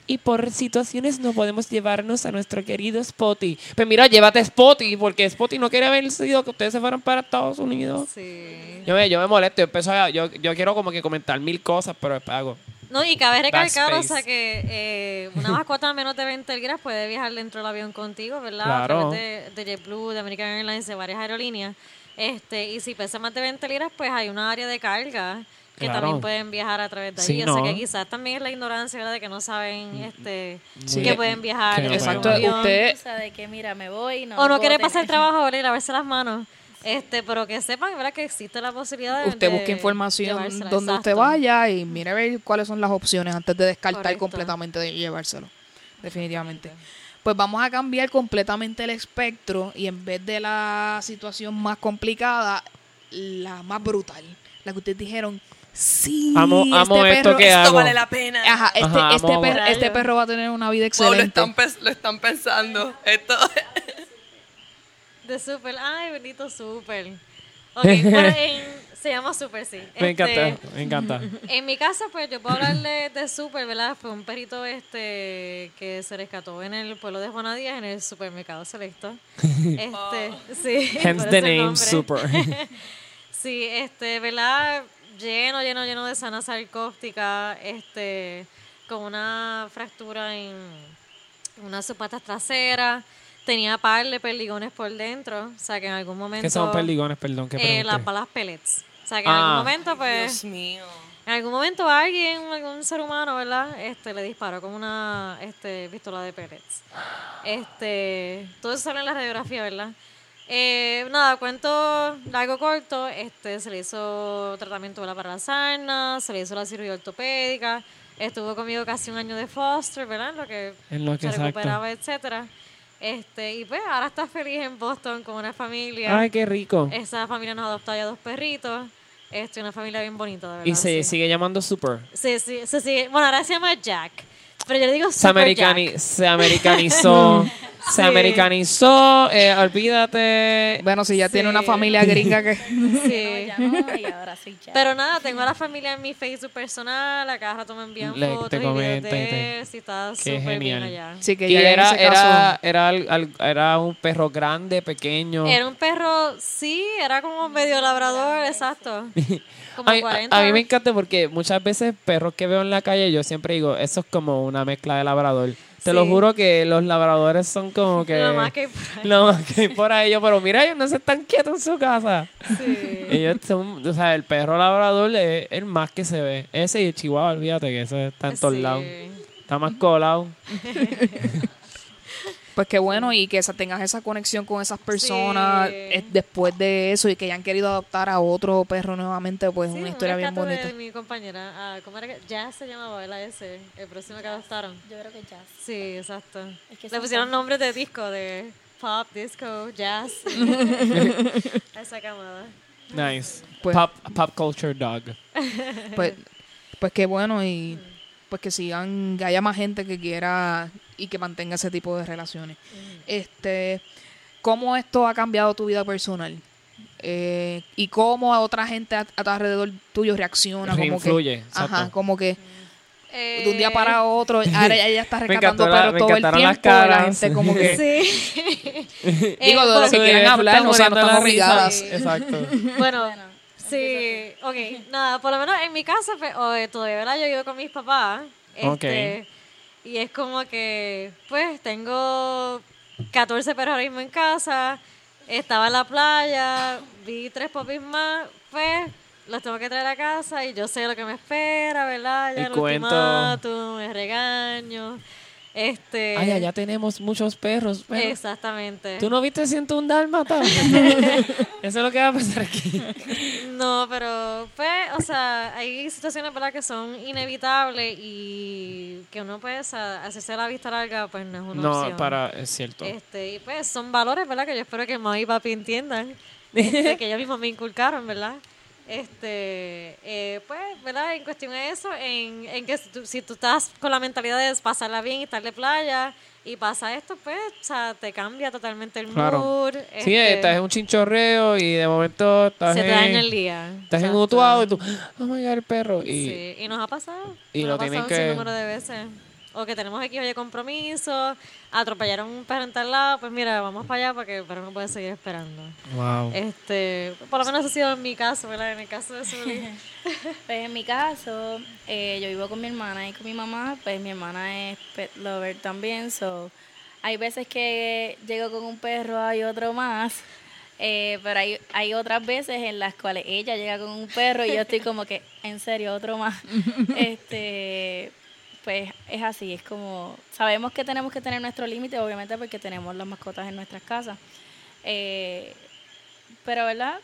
y por situaciones no podemos llevarnos a nuestro querido Spotty. Pues mira, llévate a Spotty porque Spotty no quiere haber sido que ustedes se fueran para Estados Unidos. Sí. Yo me, yo me molesto, yo, empiezo a- yo, yo quiero como que comentar mil cosas, pero hago. No, y cabe recalcar, o sea, que eh, una mascota menos de 20 libras puede viajar dentro del avión contigo, ¿verdad? Claro. A través de, de JetBlue, de American Airlines, de varias aerolíneas. Este, y si pesa más de 20 libras, pues hay una área de carga que Claro. también pueden viajar a través de ahí. Sí, o sea que quizás también es la ignorancia, ¿verdad? De que no saben este, Sí. que pueden viajar. Que no Exacto, usted- O sea, de que mira, me voy. No O no puedo quiere tener- pasar el trabajo, ¿verdad? Y lavarse las manos. Este, pero que sepan, ¿verdad? Que existe la posibilidad de Usted busque información donde usted vaya y mire a ver cuáles son las opciones antes de descartar Correcto. completamente de llevárselo. Definitivamente. Pues vamos a cambiar completamente el espectro y en vez de la situación más complicada, la más brutal. La que ustedes dijeron, sí, Amo- este amo esto perro, que Esto hago. vale la pena. Ajá, este, Ajá, este, amo- per- este perro va a tener una vida Wow, lo excelente. están, lo están pensando. Esto. De Super. Ay, bendito Super. Ok, bueno, en- se llama Super, sí. Me Este, encanta, me encanta. En mi casa, pues yo puedo hablarle de Super, ¿verdad? Fue un perrito este que se rescató en el pueblo de Juana Díaz, en el supermercado Selecto. Este, sí. Hence the name nombre. Super. Sí, este, ¿verdad? Lleno, lleno, lleno de sana sarcóptica, este, con una fractura en una de sus patas traseras. Tenía par de perdigones por dentro, o sea que en algún momento... ¿Qué son perdigones? Perdón, que Eh, las balas pellets. O sea que en Ah. algún momento, pues... Dios mío. En algún momento alguien, algún ser humano, ¿verdad? Este, le disparó con una este, pistola de pellets. Este, todo eso sale en la radiografía, ¿verdad? Eh, nada, cuento largo corto, este, se le hizo tratamiento ¿verdad? para la sarna, se le hizo la cirugía ortopédica, estuvo conmigo casi un año de foster, ¿verdad? En lo que, En lo que se exacto. recuperaba, etcétera. Este, y pues ahora está feliz en Boston con una familia. Ay, qué rico. Esa familia nos adoptó ya dos perritos. Este, una familia bien bonita, de verdad. Y se sí. sigue llamando Super. Sí, sí, se sigue. Bueno, ahora se llama Jack. Pero yo le digo Se, Super americani- Jack. se americanizó. Se Sí. americanizó. eh, olvídate. Bueno, si ya tiene una familia gringa que... Sí. Ya no, y ahora sí ya. Pero nada, tengo a la familia en mi Facebook personal. A cada rato me envían Le- fotos te y videos comenta y. Si está Qué súper bien genial. allá. Sí, que y ya en era, ese era, era, era un perro grande, pequeño. Era un perro, sí, era como medio labrador, exacto. Como a, mí- a- 40. a mí me encanta porque muchas veces perros que veo en la calle, yo siempre digo, eso es como una mezcla de labrador. Te lo juro que los labradores son como que... Lo más que hay por ahí. lo más que hay por ahí. Yo, pero mira, ellos no se están quietos en su casa. Sí. Ellos son, o sea, el perro labrador es el más que se ve. Ese y el chihuahua, olvídate que eso está en todos Sí. lados. Está más colado. Pues qué bueno y que esa, tengas esa conexión con esas personas Sí. eh, después de eso y que hayan querido adoptar a otro perro nuevamente, pues Sí, una un historia bien bonita. de mi compañera. Ah, ¿Cómo era que? Ya se llamaba, ¿verdad? Ese, el próximo que adoptaron. Yo creo que ya. Sí, exacto. Es que Le pusieron nombres de disco, de pop, disco, jazz. Esa camada. Nice. Pues- pop, pop culture dog. Pues, pues qué bueno y pues que sigan, que haya más gente que quiera y que mantenga ese tipo de relaciones. Este, ¿cómo esto ha cambiado tu vida personal? Eh, y cómo a otra gente a, a tu alrededor tuyo reacciona, como que, Reinfluye, ajá, como que Eh, de un día para otro, ahora ella está rescatando me todo el encantaron las tiempo, la gente como que Sí. Digo, de Eh, lo bueno, que quieran hablar, o sea, no risa. obligadas. Exacto. Bueno, Bueno, sí, ok, nada, por lo menos en mi casa pues, o, todavía ¿verdad? yo vivo con mis papás. Este, Y es como que, pues, tengo 14 perros ahora mismo en casa, estaba en la playa, vi tres popis más, pues, los tengo que traer a casa y yo sé lo que me espera, ¿verdad? Ya El el, cuento. ultimátum, el regaño, este... Ay, allá tenemos muchos perros. pero- Exactamente. ¿Tú no viste 101 dálmata? Eso es lo que va a pasar aquí. No, pero pues, o sea, hay situaciones ¿verdad? que son inevitables y que uno pues a- hacerse a la vista larga pues no es una No, opción. para, es cierto. Este, y pues son valores, ¿verdad? Que yo espero que mamá y papi entiendan, este, que ellos mismos me inculcaron, ¿verdad? Este, eh, pues, ¿verdad? En cuestión de eso, en, en que si tú, si tú estás con la mentalidad de pasarla bien y estar de playa y pasa esto, pues, o sea, te cambia totalmente el Claro. mood. Sí, este, estás en un chinchorreo y de momento estás se te en, daña el día. Estás en mutuado y tú, oh my god, el perro. Y Sí, y nos ha pasado. y nos lo ha pasado tienen un que- sinnúmero de veces. O que tenemos aquí oye compromiso, atropellaron un perro en tal lado, pues mira, vamos para allá porque el perro no puede seguir esperando. wow. Este, por lo menos ha sido en mi caso, ¿verdad? En el caso de Zully. Pues en mi caso, eh, yo vivo con mi hermana y con mi mamá, pues mi hermana es pet lover también, so hay veces que llego con un perro, hay otro más, Eh, pero hay, hay otras veces en las cuales ella llega con un perro y yo estoy como que, en serio, otro más. este, pues es así, es como, sabemos que tenemos que tener nuestro límite, obviamente porque tenemos las mascotas en nuestras casas. Eh, pero, ¿verdad?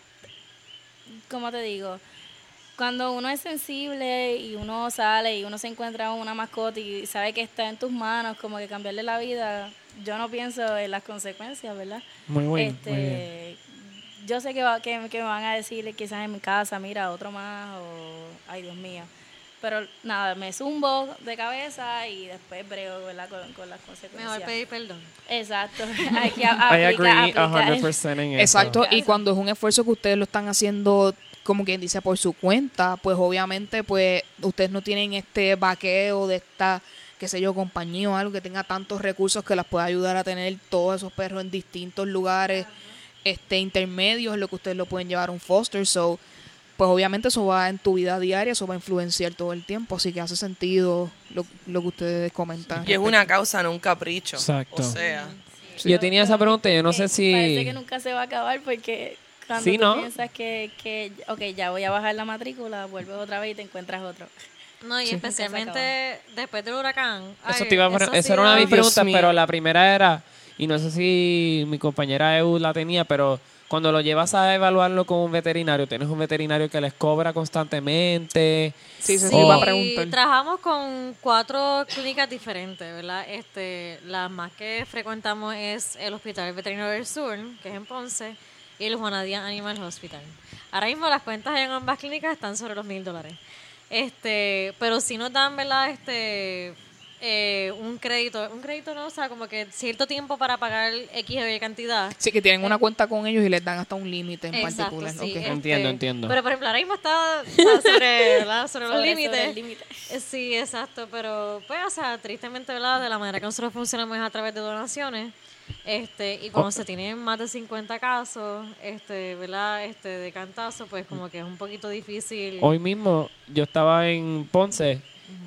Como te digo, cuando uno es sensible y uno sale y uno se encuentra una mascota y sabe que está en tus manos, como que cambiarle la vida, yo no pienso en las consecuencias, ¿verdad? Muy bueno. Este, muy bien. Yo sé que, va, que, que me van a decir quizás en mi casa, mira, otro más, o ay Dios mío. Pero nada, me zumbo de cabeza y después brego ¿verdad? Con, con las consecuencias. Mejor pedir perdón. Exacto. Hay que a- I aplica- agree aplica- 100% en eso. Exacto, y cuando es un esfuerzo que ustedes lo están haciendo, como quien dice, por su cuenta, pues obviamente, pues ustedes no tienen este vaqueo de esta, qué sé yo, compañía o algo que tenga tantos recursos que las pueda ayudar a tener todos esos perros en distintos lugares, este intermedios, lo que ustedes lo pueden llevar a un foster, so pues obviamente eso va en tu vida diaria, eso va a influenciar todo el tiempo, así que hace sentido lo, lo que ustedes comentan. Y es una causa, no un capricho. Exacto. O sea, Yo tenía esa pregunta, yo no sé Eh, Parece si... que nunca se va a acabar porque cuando Sí, tú ¿no? piensas que, que, ok, ya voy a bajar la matrícula, vuelves otra vez y te encuentras otro. No, y especialmente después del huracán. Eso, Ay, te iba a pre- eso esa era una de mis preguntas, pero la primera era, y no sé si mi compañera Eu la tenía, pero cuando lo llevas a evaluarlo con un veterinario, tienes un veterinario que les cobra constantemente. Sí, se Sí, te iba a preguntar. trabajamos con cuatro clínicas diferentes, ¿verdad? Este, las más que frecuentamos es el Hospital Veterinario del Sur, que es en Ponce, y el Juana Díaz Animal Hospital. Ahora mismo las cuentas en ambas clínicas están sobre los mil dólares. Este, pero si nos dan, ¿verdad? Este, eh, un crédito, un crédito no, o sea, como que cierto tiempo para pagar X o Y cantidad. Sí, que tienen una cuenta con ellos y les dan hasta un límite en Exacto, particular. sí, este, Entiendo, entiendo. Pero por ejemplo, ahora mismo está, está sobre, ¿verdad? sobre los límites. Eh, Sí, exacto, pero pues, o sea, tristemente, ¿verdad? De la manera que nosotros funcionamos es a través de donaciones. Este, y cuando se tienen más de 50 casos, este, ¿verdad? Este, de cantazo, pues como que es un poquito difícil. Hoy mismo yo estaba en Ponce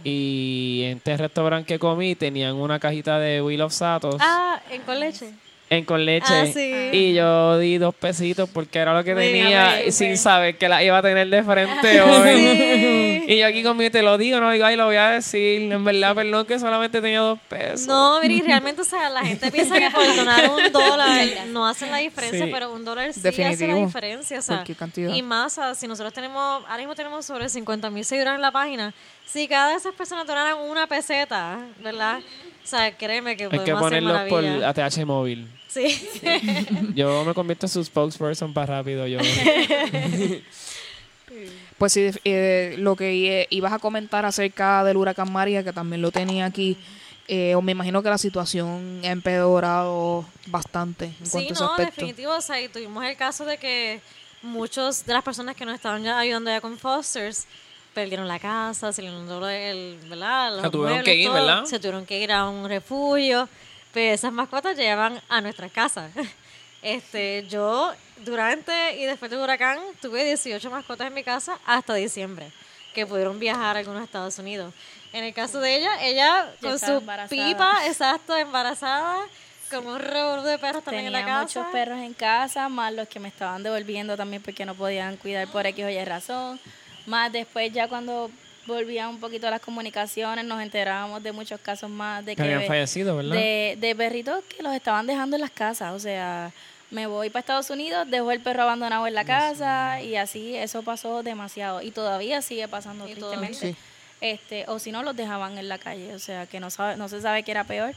y en este restaurante que comí tenían una cajita de Will of Satos Ah, en con leche. en con leche Ah, sí. y yo di dos pesitos porque era lo que tenía sin saber que la iba a tener de frente hoy. Y yo aquí conmigo te lo digo, no digo, ay, lo voy a decir. En verdad, perdón que solamente tenía dos pesos. No, Viri, realmente, o sea, la gente piensa que por donar un dólar no hacen la diferencia, Sí. pero un dólar sí hace la diferencia, o sea, cantidad. y más, o sea, si nosotros tenemos, ahora mismo tenemos sobre 50 mil seguidores en la página, si cada de esas personas donaran una peseta, ¿verdad? O sea, créeme que Hay que ponerlos por. ATH móvil. Sí. Yo me convierto en su spokesperson para rápido. Yo. Pues sí, eh, lo que eh, ibas a comentar acerca del huracán María, que también lo tenía aquí, eh, o me imagino que la situación ha empeorado bastante en Sí, cuanto a ese no, definitivo. O sea, y tuvimos el caso de que muchos de las personas que nos estaban ya ayudando ya con fosters perdieron la casa, se inundó el, ¿verdad? Los Se tuvieron muebles, que ir, todo, ¿verdad? Se tuvieron que ir a un refugio. Pero esas mascotas llegaban a nuestras casas. Este, yo durante y después del huracán tuve 18 mascotas en mi casa hasta diciembre, que pudieron viajar a algunos Estados Unidos. En el caso de ella, ella Ya con estaba su embarazada. pipa, exacto, embarazada, con un revolú de perros también Tenía en la casa. muchos perros en casa, más los que me estaban devolviendo también porque no podían cuidar por X o Y razón. Más después ya cuando volvían un poquito las comunicaciones, nos enterábamos de muchos casos más de Que que habían fallecido, ¿verdad? de, de perritos que los estaban dejando en las casas. O sea, me voy para Estados Unidos, dejo el perro abandonado en la casa y así eso pasó demasiado. Y todavía sigue pasando Y tristemente. Este, o si no, los dejaban en la calle. O sea, que no, sabe, no se sabe qué era peor.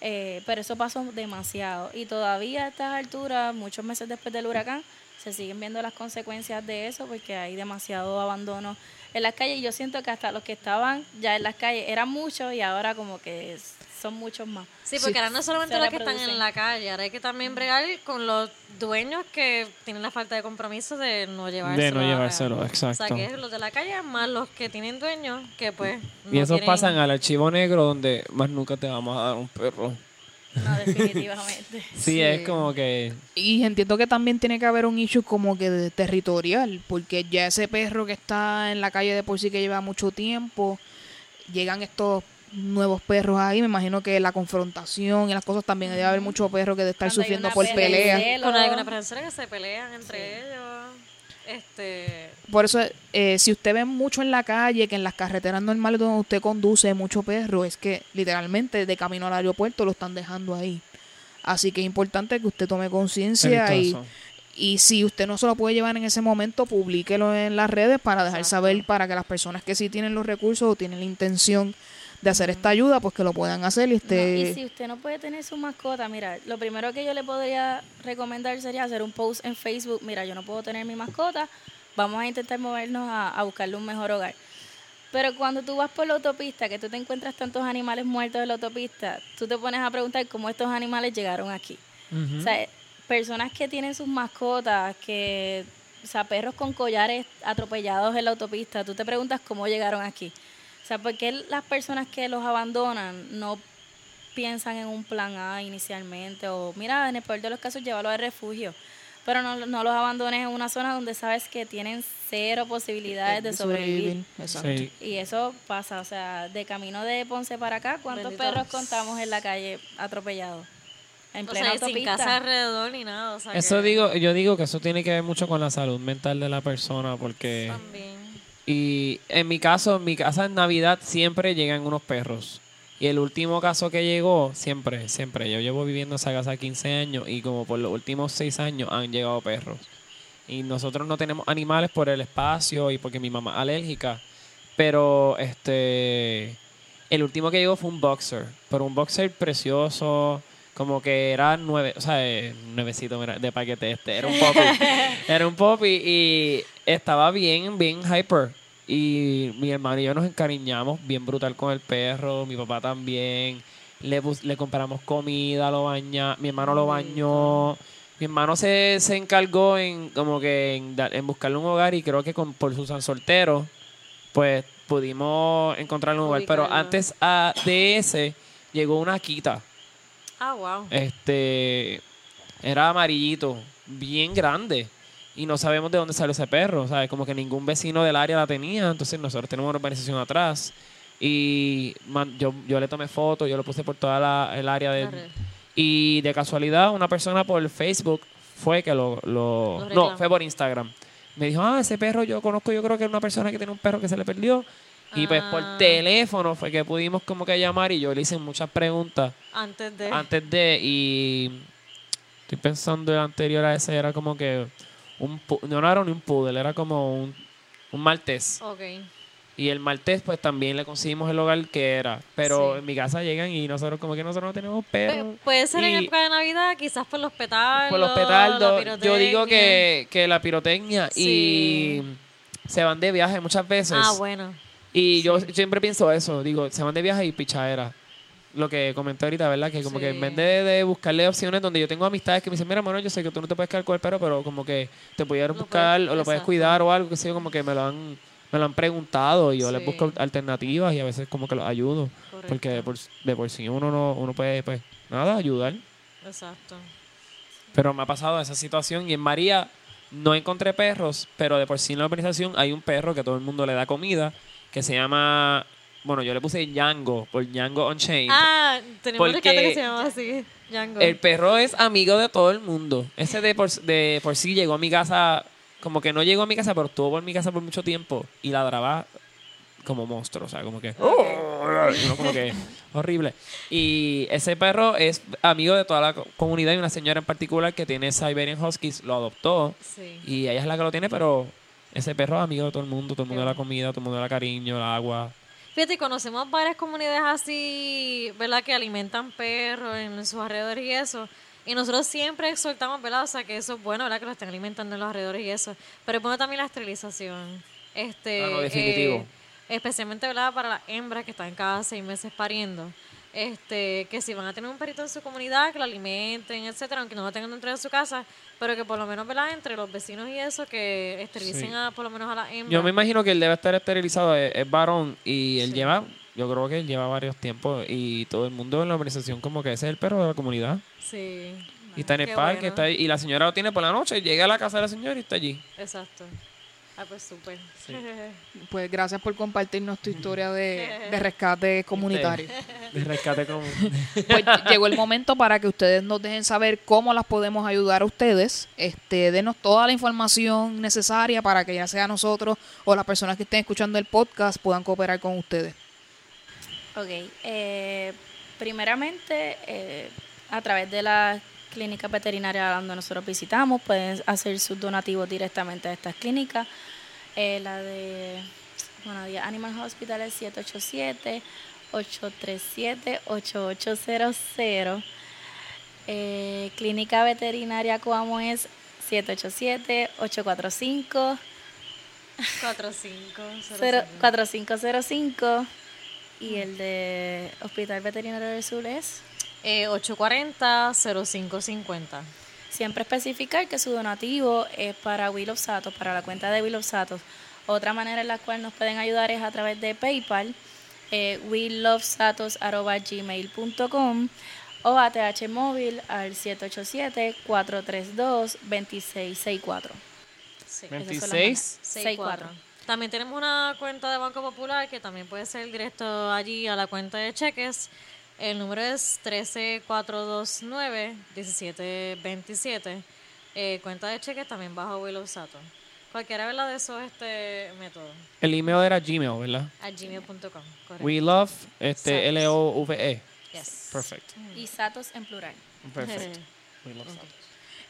Eh, pero eso pasó demasiado. Y todavía a estas alturas, muchos meses después del huracán, se siguen viendo las consecuencias de eso porque hay demasiado abandono en las calles. Y yo siento que hasta los que estaban ya en las calles eran muchos y ahora como que es- son muchos más. Sí, porque ahora no solamente Se los que están en la calle, ahora hay que también bregar con los dueños que tienen la falta de compromiso de no llevárselo. De no a- llevárselo, O exacto. sea, que es los de la calle más los que tienen dueños que pues y no esos pasan al archivo negro donde más nunca te vamos a dar un perro. No, definitivamente. Sí, es como que... Y entiendo que también tiene que haber un issue como que de territorial, porque ya ese perro que está en la calle de por sí que lleva mucho tiempo, llegan estos nuevos perros ahí. Me imagino que la confrontación y las cosas también debe haber muchos perros que de estar Cuando hay sufriendo una por pelea, peleas. celo. Con algunas personas que se pelean entre ellos. Este. Por eso, eh, si usted ve mucho en la calle, que en las carreteras normales donde usted conduce mucho perro, es que literalmente de camino al aeropuerto lo están dejando ahí. Así que es importante que usted tome conciencia y, y si usted no se lo puede llevar en ese momento, publíquelo en las redes para dejar Exacto. saber para que las personas que sí tienen los recursos o tienen la intención de hacer esta ayuda, pues que lo puedan hacer y No, usted... y si usted no puede tener su mascota, mira, lo primero que yo le podría recomendar sería hacer un post en Facebook, mira, yo no puedo tener mi mascota, vamos a intentar movernos a, a buscarle un mejor hogar. Pero cuando tú vas por la autopista, que tú te encuentras tantos animales muertos en la autopista, tú te pones a preguntar cómo estos animales llegaron aquí. O sea, personas que tienen sus mascotas, que, o sea, perros con collares atropellados en la autopista, tú te preguntas cómo llegaron aquí. O sea, ¿por qué las personas que los abandonan no piensan en un plan A inicialmente? O, mira, en el peor de los casos, llévalos al refugio. Pero no, no los abandones en una zona donde sabes que tienen cero posibilidades de sobrevivir. Sí. Y eso pasa, o sea, de camino de Ponce para acá, ¿cuántos Bendito. perros contamos en la calle atropellados? En O plena sea, sin casa alrededor ni nada. O sea, Eso que digo, yo digo que eso tiene que ver mucho con la salud mental de la persona, porque También. Y en mi caso, en mi casa en Navidad siempre llegan unos perros. Y el último caso que llegó, siempre, siempre, yo llevo viviendo en esa casa 15 años y como por los últimos 6 años han llegado perros. Y nosotros no tenemos animales por el espacio y porque mi mamá es alérgica. Pero este el último que llegó fue un boxer, pero un boxer precioso, como que era nueve, o sea, eh, nuevecito de paquete este, era un poppy. era un poppy y estaba bien, bien hyper. Y mi hermano y yo nos encariñamos bien brutal con el perro, mi papá también. Le, le compramos comida, lo baña, mi hermano lo bañó. Mi hermano se, se encargó en como que en, en buscarle un hogar y creo que con, por su San Soltero, pues pudimos encontrarle un hogar. Pero antes ah, de ese llegó una quita. Ah, wow. Este era amarillito, bien grande. Y no sabemos de dónde salió ese perro, ¿sabes? Como que ningún vecino del área la tenía. Entonces nosotros tenemos una urbanización atrás. Y man- yo, yo le tomé fotos, yo lo puse por toda la, el área de... Y de casualidad una persona por Facebook fue que lo... lo- Lo no, fue por Instagram. Me dijo, ah, ese perro yo conozco, yo creo que era una persona que tiene un perro que se le perdió. Y pues por Ah. teléfono fue que pudimos como que llamar y yo le hice muchas preguntas Antes de. antes de y estoy pensando el anterior a ese era como que un no era ni un poodle era como un, un maltés y el maltés pues también le conseguimos el hogar que era pero Sí. en mi casa llegan y nosotros como que nosotros no tenemos Pu- perros puede ser en época de Navidad, quizás por los petardos. por los la petardos yo digo que, que la pirotecnia Sí. y se van de viaje muchas veces Ah, bueno. Y yo siempre pienso eso, digo, se van de viaje y pichadera. Lo que comenté ahorita, ¿verdad? Que como que en vez de, de buscarle opciones donde yo tengo amistades que me dicen, mira, bueno, yo sé que tú no te puedes quedar con el perro, pero como que te pudieras Lo buscar o lo puedes cuidar o algo, que sé yo, como que me lo han, me lo han preguntado y yo les busco alternativas y a veces como que los ayudo. Porque de por, de por sí uno no uno puede, pues, nada, ayudar. Exacto. Pero me ha pasado esa situación y en María no encontré perros, pero de por sí en la organización hay un perro que todo el mundo le da comida, que se llama, bueno, yo le puse Django, por Django Unchained. Ah, tenemos un rescate que se llama así. Django. El perro es amigo de todo el mundo. Ese de por, de por sí llegó a mi casa, como que no llegó a mi casa, pero estuvo por mi casa por mucho tiempo y ladraba como monstruo, o sea, como que... como horrible. Y ese perro es amigo de toda la co- comunidad y una señora en particular que tiene Siberian Huskies lo adoptó Sí. y ella es la que lo tiene, pero ese perro es amigo de todo el mundo, todo el mundo le da comida, todo el mundo le da cariño, el agua. Fíjate, conocemos varias comunidades así, ¿verdad? Que alimentan perros en sus alrededores y eso. Y nosotros siempre exhortamos, ¿verdad? O sea, que eso es bueno, ¿verdad? Que lo estén alimentando en los alrededores y eso. Pero es bueno también la esterilización. Este, Ah, no, definitivo. eh, especialmente, ¿verdad? Para las hembras que están cada seis meses pariendo. Este, que si van a tener un perrito en su comunidad, que lo alimenten, etcétera, aunque no lo tengan dentro de su casa, pero que por lo menos, ¿verdad? Entre los vecinos y eso, que esterilicen Sí. a, por lo menos a la hembra. Yo me imagino que él debe estar esterilizado, es, es varón y él Sí. lleva, yo creo que él lleva varios tiempos y todo el mundo en la organización como que ese es el perro de la comunidad. Sí, Y está en el Qué parque, bueno. está ahí, y la señora lo tiene por la noche, llega a la casa de la señora y está allí. exacto. Ah, pues súper. Pues gracias por compartirnos tu historia de, de rescate comunitario. De rescate común. Pues llegó el momento para que ustedes nos dejen saber cómo las podemos ayudar a ustedes. Este, denos toda la información necesaria para que ya sea nosotros o las personas que estén escuchando el podcast puedan cooperar con ustedes. Ok, eh, primeramente eh, a través de la clínica veterinaria donde nosotros visitamos pueden hacer sus donativos directamente a estas clínicas. Eh, la de bueno, Animal Hospital es 787-837-8800. Eh, clínica veterinaria Coamo es 787-845. 4505. 4505 y el de Hospital Veterinario del Sur es Eh, 840-0550. siempre especificar que su donativo es para Will of Satos, para la cuenta de Will of Satos. Otra manera en la cual nos pueden ayudar es a través de PayPal, eh, willofsatos.gmail.com o ATH móvil al 787-432-2664. Sí. Esas son las 26. maneras. 64. También tenemos una cuenta de Banco Popular que también puede ser directo allí a la cuenta de cheques. El número es 13429-1727. Eh, cuenta de cheques también bajo Willow Sato. Cualquiera ¿verdad? de esos este método. El email era Gmail, ¿verdad? A gmail.com. Correcto. We love, este. L-O-V-E. Yes. Perfect. Y Satos en plural. Perfect. We love Satos.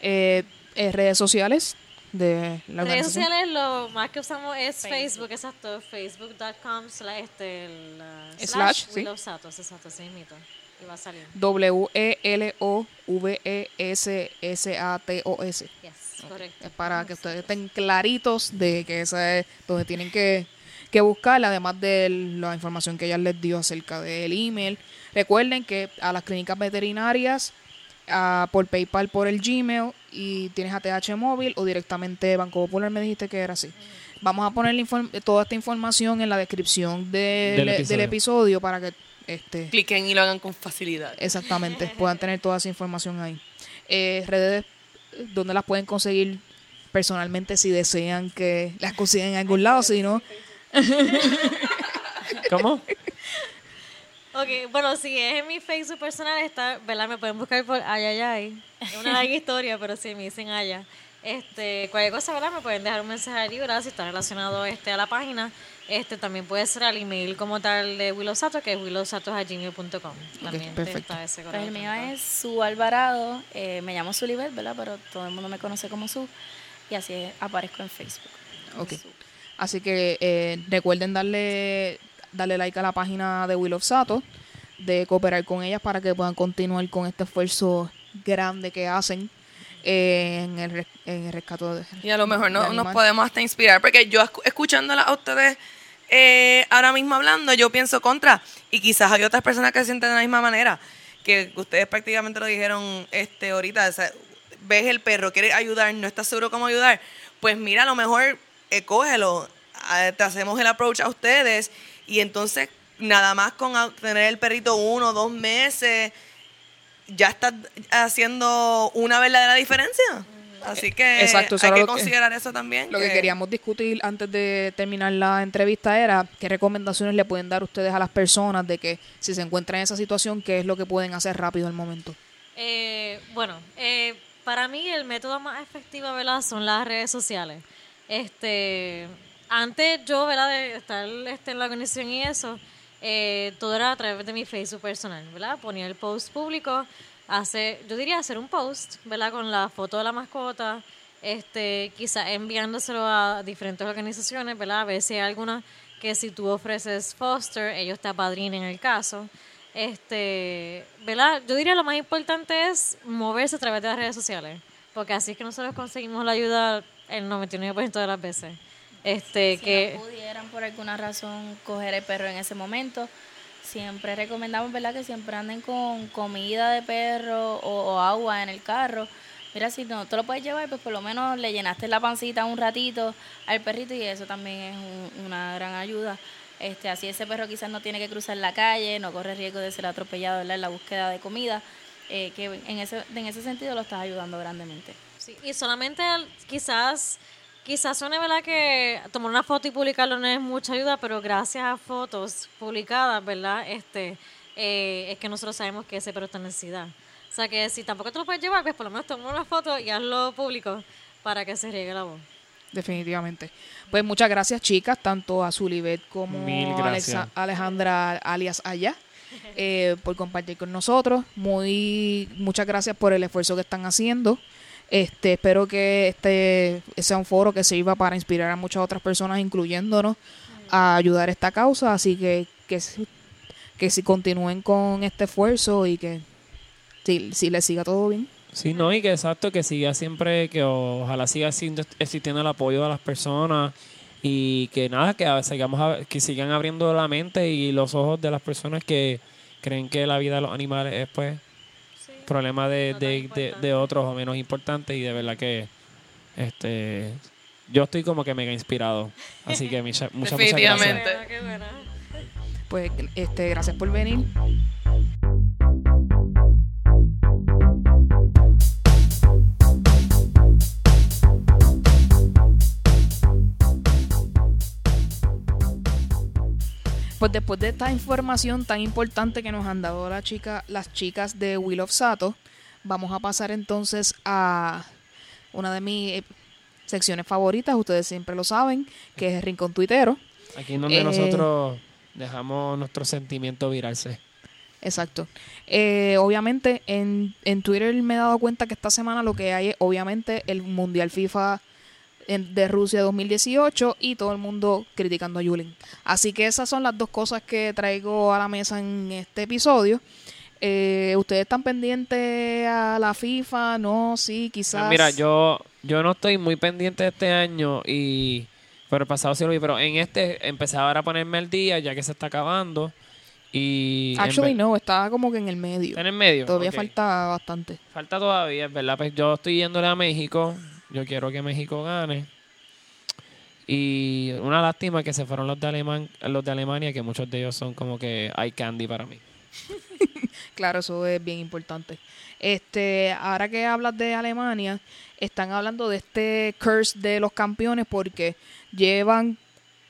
Eh, eh, redes sociales de la Redes sociales lo más que usamos es Facebook. Facebook, exacto, facebook.com slash, este, la- Slash, sí. Willow Satos, exacto, sí mismo. Y va a salir. W-E-L-O-V-E-S-S-A-T-O-S. Yes, correcto. Es para que ustedes estén claritos de que esa es donde tienen que, que buscar, además de la información que ella les dio acerca del email. Recuerden que a las clínicas veterinarias, ah, por PayPal, por el Gmail, y tienes ATH móvil o directamente Banco Popular, me dijiste que era así. Vamos a poner toda esta información en la descripción del, Del del episodio. episodio. para que este, Cliquen y lo hagan con facilidad. Exactamente, puedan tener toda esa información ahí. Eh, redes donde las pueden conseguir personalmente si desean que las consigan en algún lado, si no, ¿Cómo? Ok, bueno, si es en mi Facebook personal, está, ¿verdad? Me pueden buscar por Ayayay. Es una larga historia, pero si me dicen Aya. Este, cualquier cosa, ¿verdad? Me pueden dejar un mensaje allí, ¿verdad? Si está relacionado este, a la página. Este, también puede ser al email como tal de Willow Sato, que es willowsatos.gmail.com. También perfecto. está ese Pues correo el mío es Su Alvarado, eh, me llamo Sulibet, ¿verdad? Pero todo el mundo me conoce como Su y así es- aparezco en Facebook. Ok. Así que eh, recuerden darle, darle like a la página de Will of Sato, de cooperar con ellas para que puedan continuar con este esfuerzo grande que hacen eh, en, el, en el rescate de Y a lo mejor no, nos podemos hasta inspirar, porque yo escu- escuchándola a ustedes eh, ahora mismo hablando, yo pienso contra, y quizás hay otras personas que se sienten de la misma manera, que ustedes prácticamente lo dijeron este ahorita, o sea, ves el perro, quieres ayudar, no estás seguro cómo ayudar, pues mira, a lo mejor eh, cógelo, te hacemos el approach a ustedes, y entonces nada más con tener el perrito uno o dos meses, ya estás haciendo una verdadera diferencia. Así que Exacto, hay que- considerar eso también. Lo que queríamos discutir antes de terminar la entrevista era qué recomendaciones le pueden dar ustedes a las personas de que si se encuentran en esa situación, qué es lo que pueden hacer rápido al momento. Eh, bueno, eh, para mí el método más efectivo, ¿verdad? Son las redes sociales. Este, antes yo, ¿verdad? De estar este, en la organización y eso, eh, todo era a través de mi Facebook personal, ¿verdad? Ponía el post público, hace, yo diría hacer un post, ¿verdad? Con la foto de la mascota, este, quizás enviándoselo a diferentes organizaciones, ¿verdad? A ver si hay alguna que si tú ofreces foster, ellos te apadrinen el caso. Este, ¿verdad? Yo diría lo más importante es moverse a través de las redes sociales, porque así es que nosotros conseguimos la ayuda el 99% de las veces. Este, Si que no pudieran por alguna razón coger el perro en ese momento, siempre recomendamos, ¿verdad? Que siempre anden con comida de perro o, o agua en el carro. Mira, si no te lo puedes llevar, pues por lo menos le llenaste la pancita un ratito al perrito y eso también es un- una gran ayuda. Este, así ese perro quizás no tiene que cruzar la calle, no corre riesgo de ser atropellado ¿verdad? en la búsqueda de comida, eh, que en ese, en ese sentido lo estás ayudando grandemente. Sí, y solamente al- quizás Quizás suene verdad que tomar una foto y publicarlo no es mucha ayuda, pero gracias a fotos publicadas, ¿verdad? Este, eh, es que nosotros sabemos que ese pero está en necesidad. O sea que si tampoco te lo puedes llevar, pues por lo menos toma una foto y hazlo público para que se riegue la voz. Definitivamente. Pues muchas gracias, chicas, tanto a Zulibet como a Alejandra alias Aya, eh, por compartir con nosotros. Muy, muchas gracias por el esfuerzo que están haciendo. Este, espero que este sea un foro que sirva para inspirar a muchas otras personas, incluyéndonos, a ayudar a esta causa. Así que que, que si continúen con este esfuerzo y que si, si les siga todo bien. Sí, no, y que exacto, que siga siempre, que ojalá siga siendo, existiendo el apoyo de las personas y que nada, que sigamos que sigan abriendo la mente y los ojos de las personas que creen que la vida de los animales es pues problema de, de, de, otros o menos importante y de verdad que este yo estoy como que mega inspirado. Así que muchas muchas gracias. Buena. Pues este, gracias por venir. Pues después de esta información tan importante que nos han dado la chica, las chicas de Will of Sato, vamos a pasar entonces a una de mis eh, secciones favoritas, ustedes siempre lo saben, que es el Rincón Tuitero. Aquí es donde Eh, nosotros dejamos nuestro sentimiento virarse. Exacto. Eh, obviamente en, en Twitter me he dado cuenta que esta semana lo que hay es obviamente el Mundial FIFA de Rusia 2018 y todo el mundo criticando a Yulin. Así que esas son las dos cosas que traigo a la mesa en este episodio. Eh, ¿Ustedes están pendientes a la FIFA? No, sí, quizás. Ah, Mira, yo, yo no estoy muy pendiente de este año y pero el pasado sí lo vi, pero en este empecé ahora a ponerme al día ya que se está acabando y Actually, no, está como que en el medio. está en el medio. Todavía ok. falta bastante. Falta todavía, es verdad. Pues yo estoy yéndole a México. Yo quiero que México gane. Y una lástima que se fueron los de Aleman, los de Alemania, que muchos de ellos son como que hay candy para mí. Claro, eso es bien importante. Este, ahora que hablas de Alemania, están hablando de este curse de los campeones porque llevan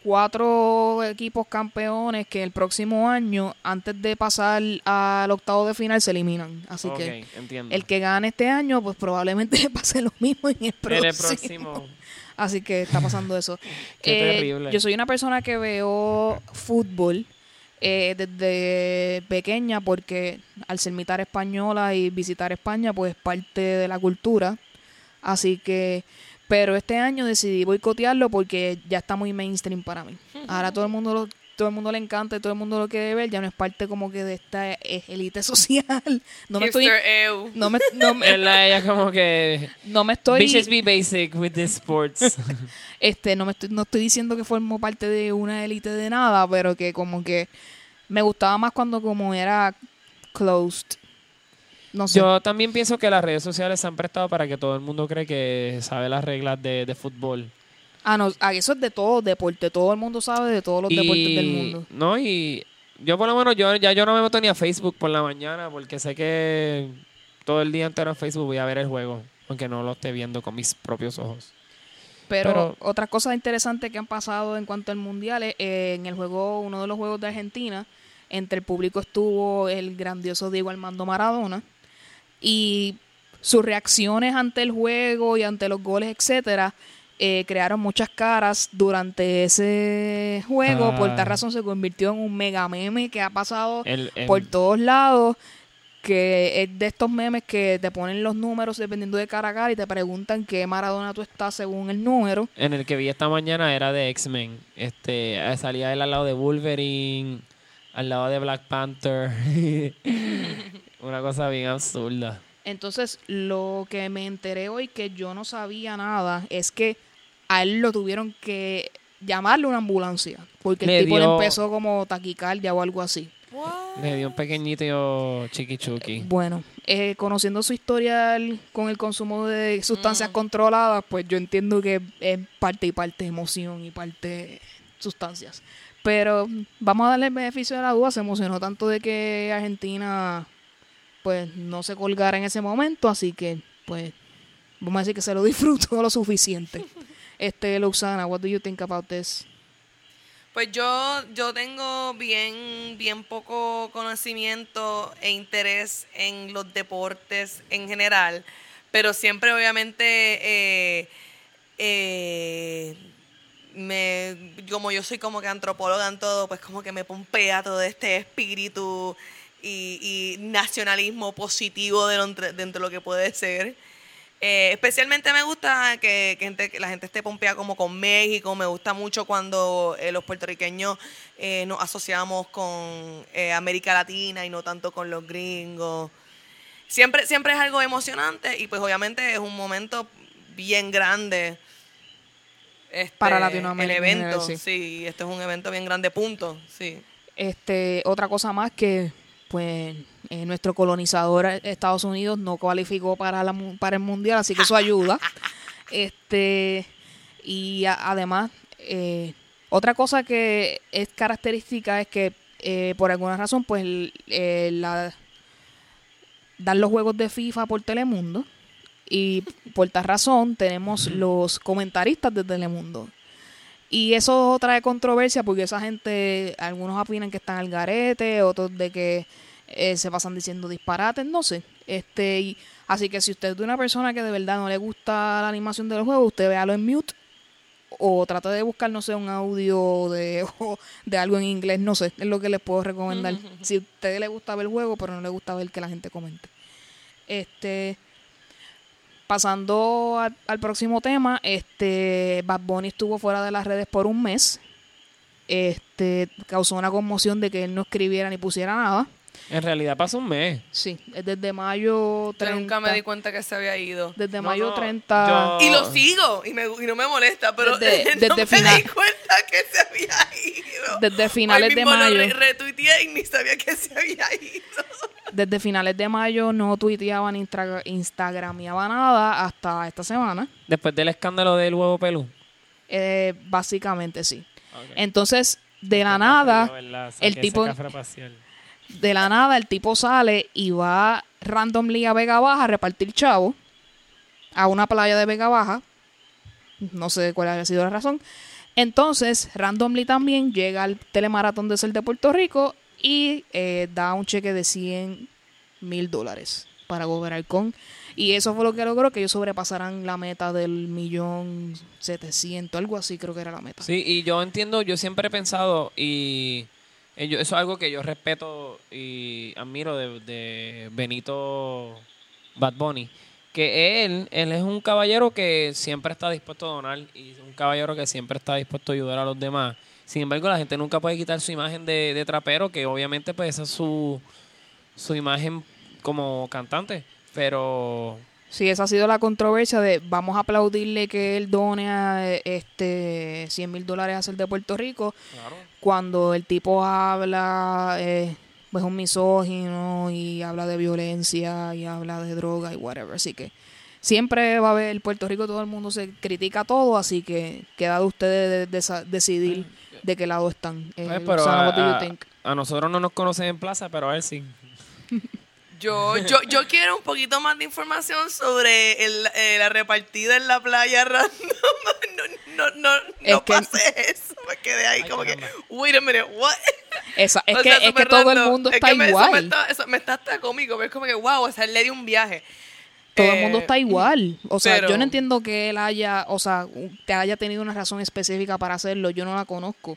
cuatro equipos campeones que el próximo año, antes de pasar al octavo de final, se eliminan. Así que entiendo. el que gane este año, pues probablemente le pase lo mismo en el En próximo. el próximo. Así que está pasando eso. Qué Eh, terrible. Yo soy una persona que veo fútbol eh, desde pequeña porque al ser mitad española y visitar España, pues es parte de la cultura. Así que, pero este año decidí boicotearlo porque ya está muy mainstream para mí. Ahora todo el mundo lo, todo el mundo le encanta y todo el mundo lo quiere ver, ya no es parte como que de esta élite social. No me estoy, Hipster, ew. no me, no me- ella como que... no me estoy Bitches be basic with the sports. este no me estoy, no estoy diciendo que formo parte de una élite de nada, pero que como que me gustaba más cuando como era closed. No sé. Yo también pienso que las redes sociales se han prestado para que todo el mundo cree que sabe las reglas de, de fútbol. ah, no, ah, eso es de todo deporte, todo el mundo sabe de todos los deportes del mundo. No, y yo por lo menos, yo ya yo no me meto ni a Facebook por la mañana porque sé que todo el día entero en Facebook voy a ver el juego, aunque no lo esté viendo con mis propios ojos. Pero, Pero- otras cosas interesantes que han pasado en cuanto al mundial, es, eh, en el juego, uno de los juegos de Argentina, entre el público estuvo el grandioso Diego Armando Maradona y sus reacciones ante el juego y ante los goles, etcétera, eh, crearon muchas caras durante ese juego. Por Ah. tal razón se convirtió en un mega meme que ha pasado El, el- por todos lados. Que es de estos memes que te ponen los números dependiendo de cara a cara y te preguntan qué Maradona tú estás según el número. en el que vi esta mañana era de X-Men. Este, salía él al lado de Wolverine, al lado de Black Panther. Una cosa bien absurda. Entonces, lo que me enteré hoy que yo no sabía nada es que a él lo tuvieron que llamarle una ambulancia. Porque Le el tipo le empezó como taquicardia o algo así. Le dio un pequeñito chiqui chuqui. Bueno, eh, conociendo su historial con el consumo de sustancias controladas, pues yo entiendo que es parte y parte emoción y parte sustancias. Pero vamos a darle el beneficio de la duda. Se emocionó tanto de que Argentina pues no se colgara en ese momento, así que pues vamos a decir que se lo disfrutó lo suficiente. Este, Luxana, what do you think about this? Pues yo, yo tengo bien, bien poco conocimiento e interés en los deportes en general, pero siempre obviamente eh, eh, me, como yo soy como que antropóloga en todo, pues como que me pompea todo este espíritu y, y nacionalismo positivo de dentro de lo que puede ser. Eh, especialmente me gusta que, que gente- que la gente esté pompeada como con México. Me gusta mucho cuando eh, los puertorriqueños eh, nos asociamos con América Latina y no tanto con los gringos. Siempre, siempre es algo emocionante y pues obviamente es un momento bien grande. este, Para Latinoamérica El general, evento, sí. sí, este es un evento bien grande, punto. Sí. Este, otra cosa más que pues eh, nuestro colonizador Estados Unidos no cualificó para la para el mundial, así que eso ayuda. Este y a- además eh, otra cosa que es característica es que eh, por alguna razón pues la dan los juegos de FIFA por Telemundo y por tal razón tenemos los comentaristas de Telemundo. Y eso trae controversia porque esa gente, algunos opinan que están al garete, otros de que eh, se pasan diciendo disparates, no sé. Este, y, así que si usted es una persona que de verdad no le gusta la animación del juego, usted véalo en mute o trate de buscar, no sé, un audio de, o de algo en inglés, no sé, es lo que les puedo recomendar. Si a usted le gusta ver el juego, pero no le gusta ver que la gente comente. Este, pasando al, próximo tema, este Bad Bunny estuvo fuera de las redes por un mes. Este causó una conmoción de que él no escribiera ni pusiera nada. En realidad pasó un mes. Sí, es desde mayo Yo 30. nunca me di cuenta que se había ido. Desde No, mayo no, 30. yo- Y lo sigo y, me, y no me molesta, pero Desde- no desde me final- di cuenta que se había ido. Desde finales Hoy de mismo lo mayo. re- retuiteé y ni sabía que se había ido. Desde finales de mayo no tuiteaba ni instra- instagramiaba nada hasta esta semana. Después del escándalo del huevo pelú. Eh, básicamente sí. Entonces, de la nada, el tipo, Facial. De la nada, el tipo sale y va randomly a Vega Baja a repartir chavo a una playa de Vega Baja. No sé cuál haya sido la razón. Entonces, randomly también llega al telemaratón de ser de Puerto Rico y eh, da un cheque de 100 mil dólares para gobernar con. Y eso fue lo que logró que ellos sobrepasaran la meta del millón setecientos, algo así creo que era la meta. Sí, y yo entiendo, yo siempre he pensado, y eso es algo que yo respeto y admiro de, de Benito Bad Bunny, que él, él es un caballero que siempre está dispuesto a donar y un caballero que siempre está dispuesto a ayudar a los demás. Sin embargo, la gente nunca puede quitar su imagen de, de trapero, que obviamente pues esa es su, su imagen como cantante, pero Sí, esa ha sido la controversia de vamos a aplaudirle que él done a, este 100 mil dólares a ser de Puerto Rico cuando el tipo habla, eh, pues un misógino y habla de violencia y habla de droga y whatever. Así que siempre va a haber, Puerto Rico todo el mundo se critica todo, así que queda de ustedes de- de- decidir de qué lado están. Eh, Pues, pero a, a nosotros no nos conocen en plaza, pero a él sí. Yo, yo, yo quiero un poquito más de información sobre el, eh, la repartida en la playa random. No, no, no, Es no que- pase eso. Me quedé ahí Ay, como que, wait a minute, what? Esa, es O que, sea, es que todo el mundo Es está que me- eso igual. me, está, eso me está hasta cómico, pero es como que, wow, o sea, él le dio un viaje. Todo el Eh, mundo está igual. O sea, pero- yo no entiendo que él haya, o sea, te haya tenido una razón específica para hacerlo. Yo no la conozco.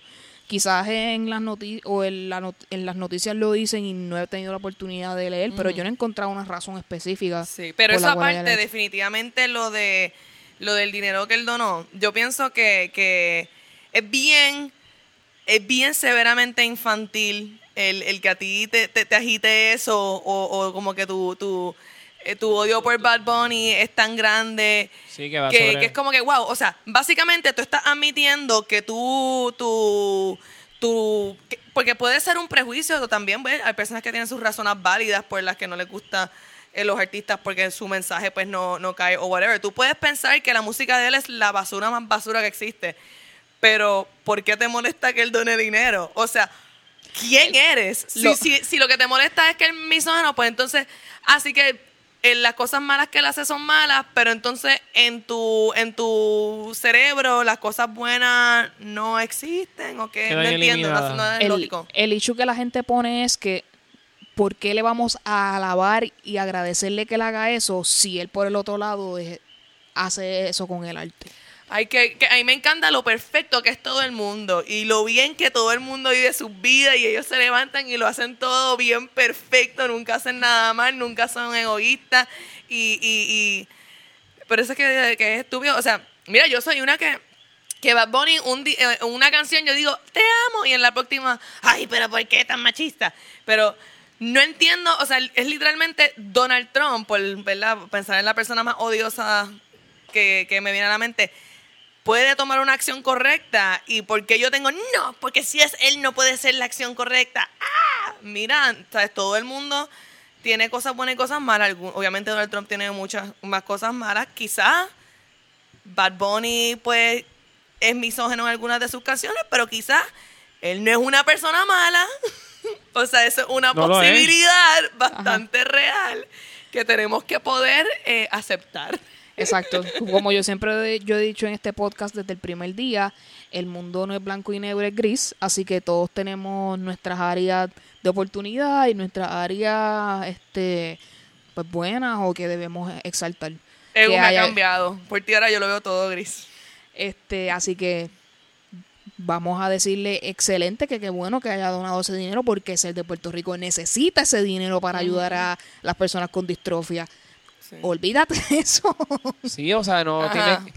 Quizás en las noticias o en, la not- en las noticias lo dicen y no he tenido la oportunidad de leer, pero yo no he encontrado una razón específica. Sí, pero esa parte, definitivamente lo de lo del dinero que él donó, yo pienso que, que es bien, es bien severamente infantil el, el que a ti te, te, te agite eso o, o como que tu, tu, eh, tu odio por Bad Bunny es tan grande Sí, que va que, sobre... que es como que, wow, o sea, básicamente tú estás admitiendo que tú, tú, tú, que- porque puede ser un prejuicio también, pues, hay personas que tienen sus razones válidas por las que no les gusta eh, los artistas porque su mensaje pues no, no cae o whatever. Tú puedes pensar que la música de él es la basura más basura que existe, pero ¿por qué te molesta que él done dinero? O sea, ¿quién eres? Si, Lo- si, si lo que te molesta es que él es misógino, pues entonces, así que eh, las cosas malas que él hace son malas, pero entonces en tu, en tu cerebro las cosas buenas no existen o que no entiendo, no, eliminadas. no es el, lógico. el issue que la gente pone es que ¿por qué le vamos a alabar y agradecerle que él haga eso si él por el otro lado es- hace eso con el arte? Ay, que, que a mí me encanta lo perfecto que es todo el mundo y lo bien que todo el mundo vive sus vidas y ellos se levantan y lo hacen todo bien perfecto, nunca hacen nada mal, nunca son egoístas y, y, y pero eso es que, que es estúpido, o sea, mira, yo soy una que que Bad Bunny un eh, una canción yo digo te amo y en la próxima ay pero por qué tan machista pero no entiendo o sea es literalmente Donald Trump por verdad pensar en la persona más odiosa que, que me viene a la mente puede tomar una acción correcta y porque yo tengo no porque si es él no puede ser la acción correcta ah mira sabes todo el mundo tiene cosas buenas y cosas malas. Obviamente Donald Trump tiene muchas más cosas malas. Quizás Bad Bunny, pues, es misógeno en algunas de sus canciones, pero quizás él no es una persona mala. o sea, eso es una No posibilidad bastante real que tenemos que poder eh, aceptar. Exacto. Como yo siempre he- yo he dicho en este podcast desde el primer día, el mundo no es blanco y negro, es gris, así que todos tenemos nuestras áreas de oportunidad y nuestras áreas este pues buenas o que debemos exaltar. Que me ha haya- cambiado. Por ti ahora yo lo veo todo gris. Este, así que vamos a decirle excelente que qué bueno que haya donado ese dinero porque ser de Puerto Rico necesita ese dinero para ayudar a las personas con distrofia. Sí. Olvídate de eso. Sí, o sea, no Ajá. tiene...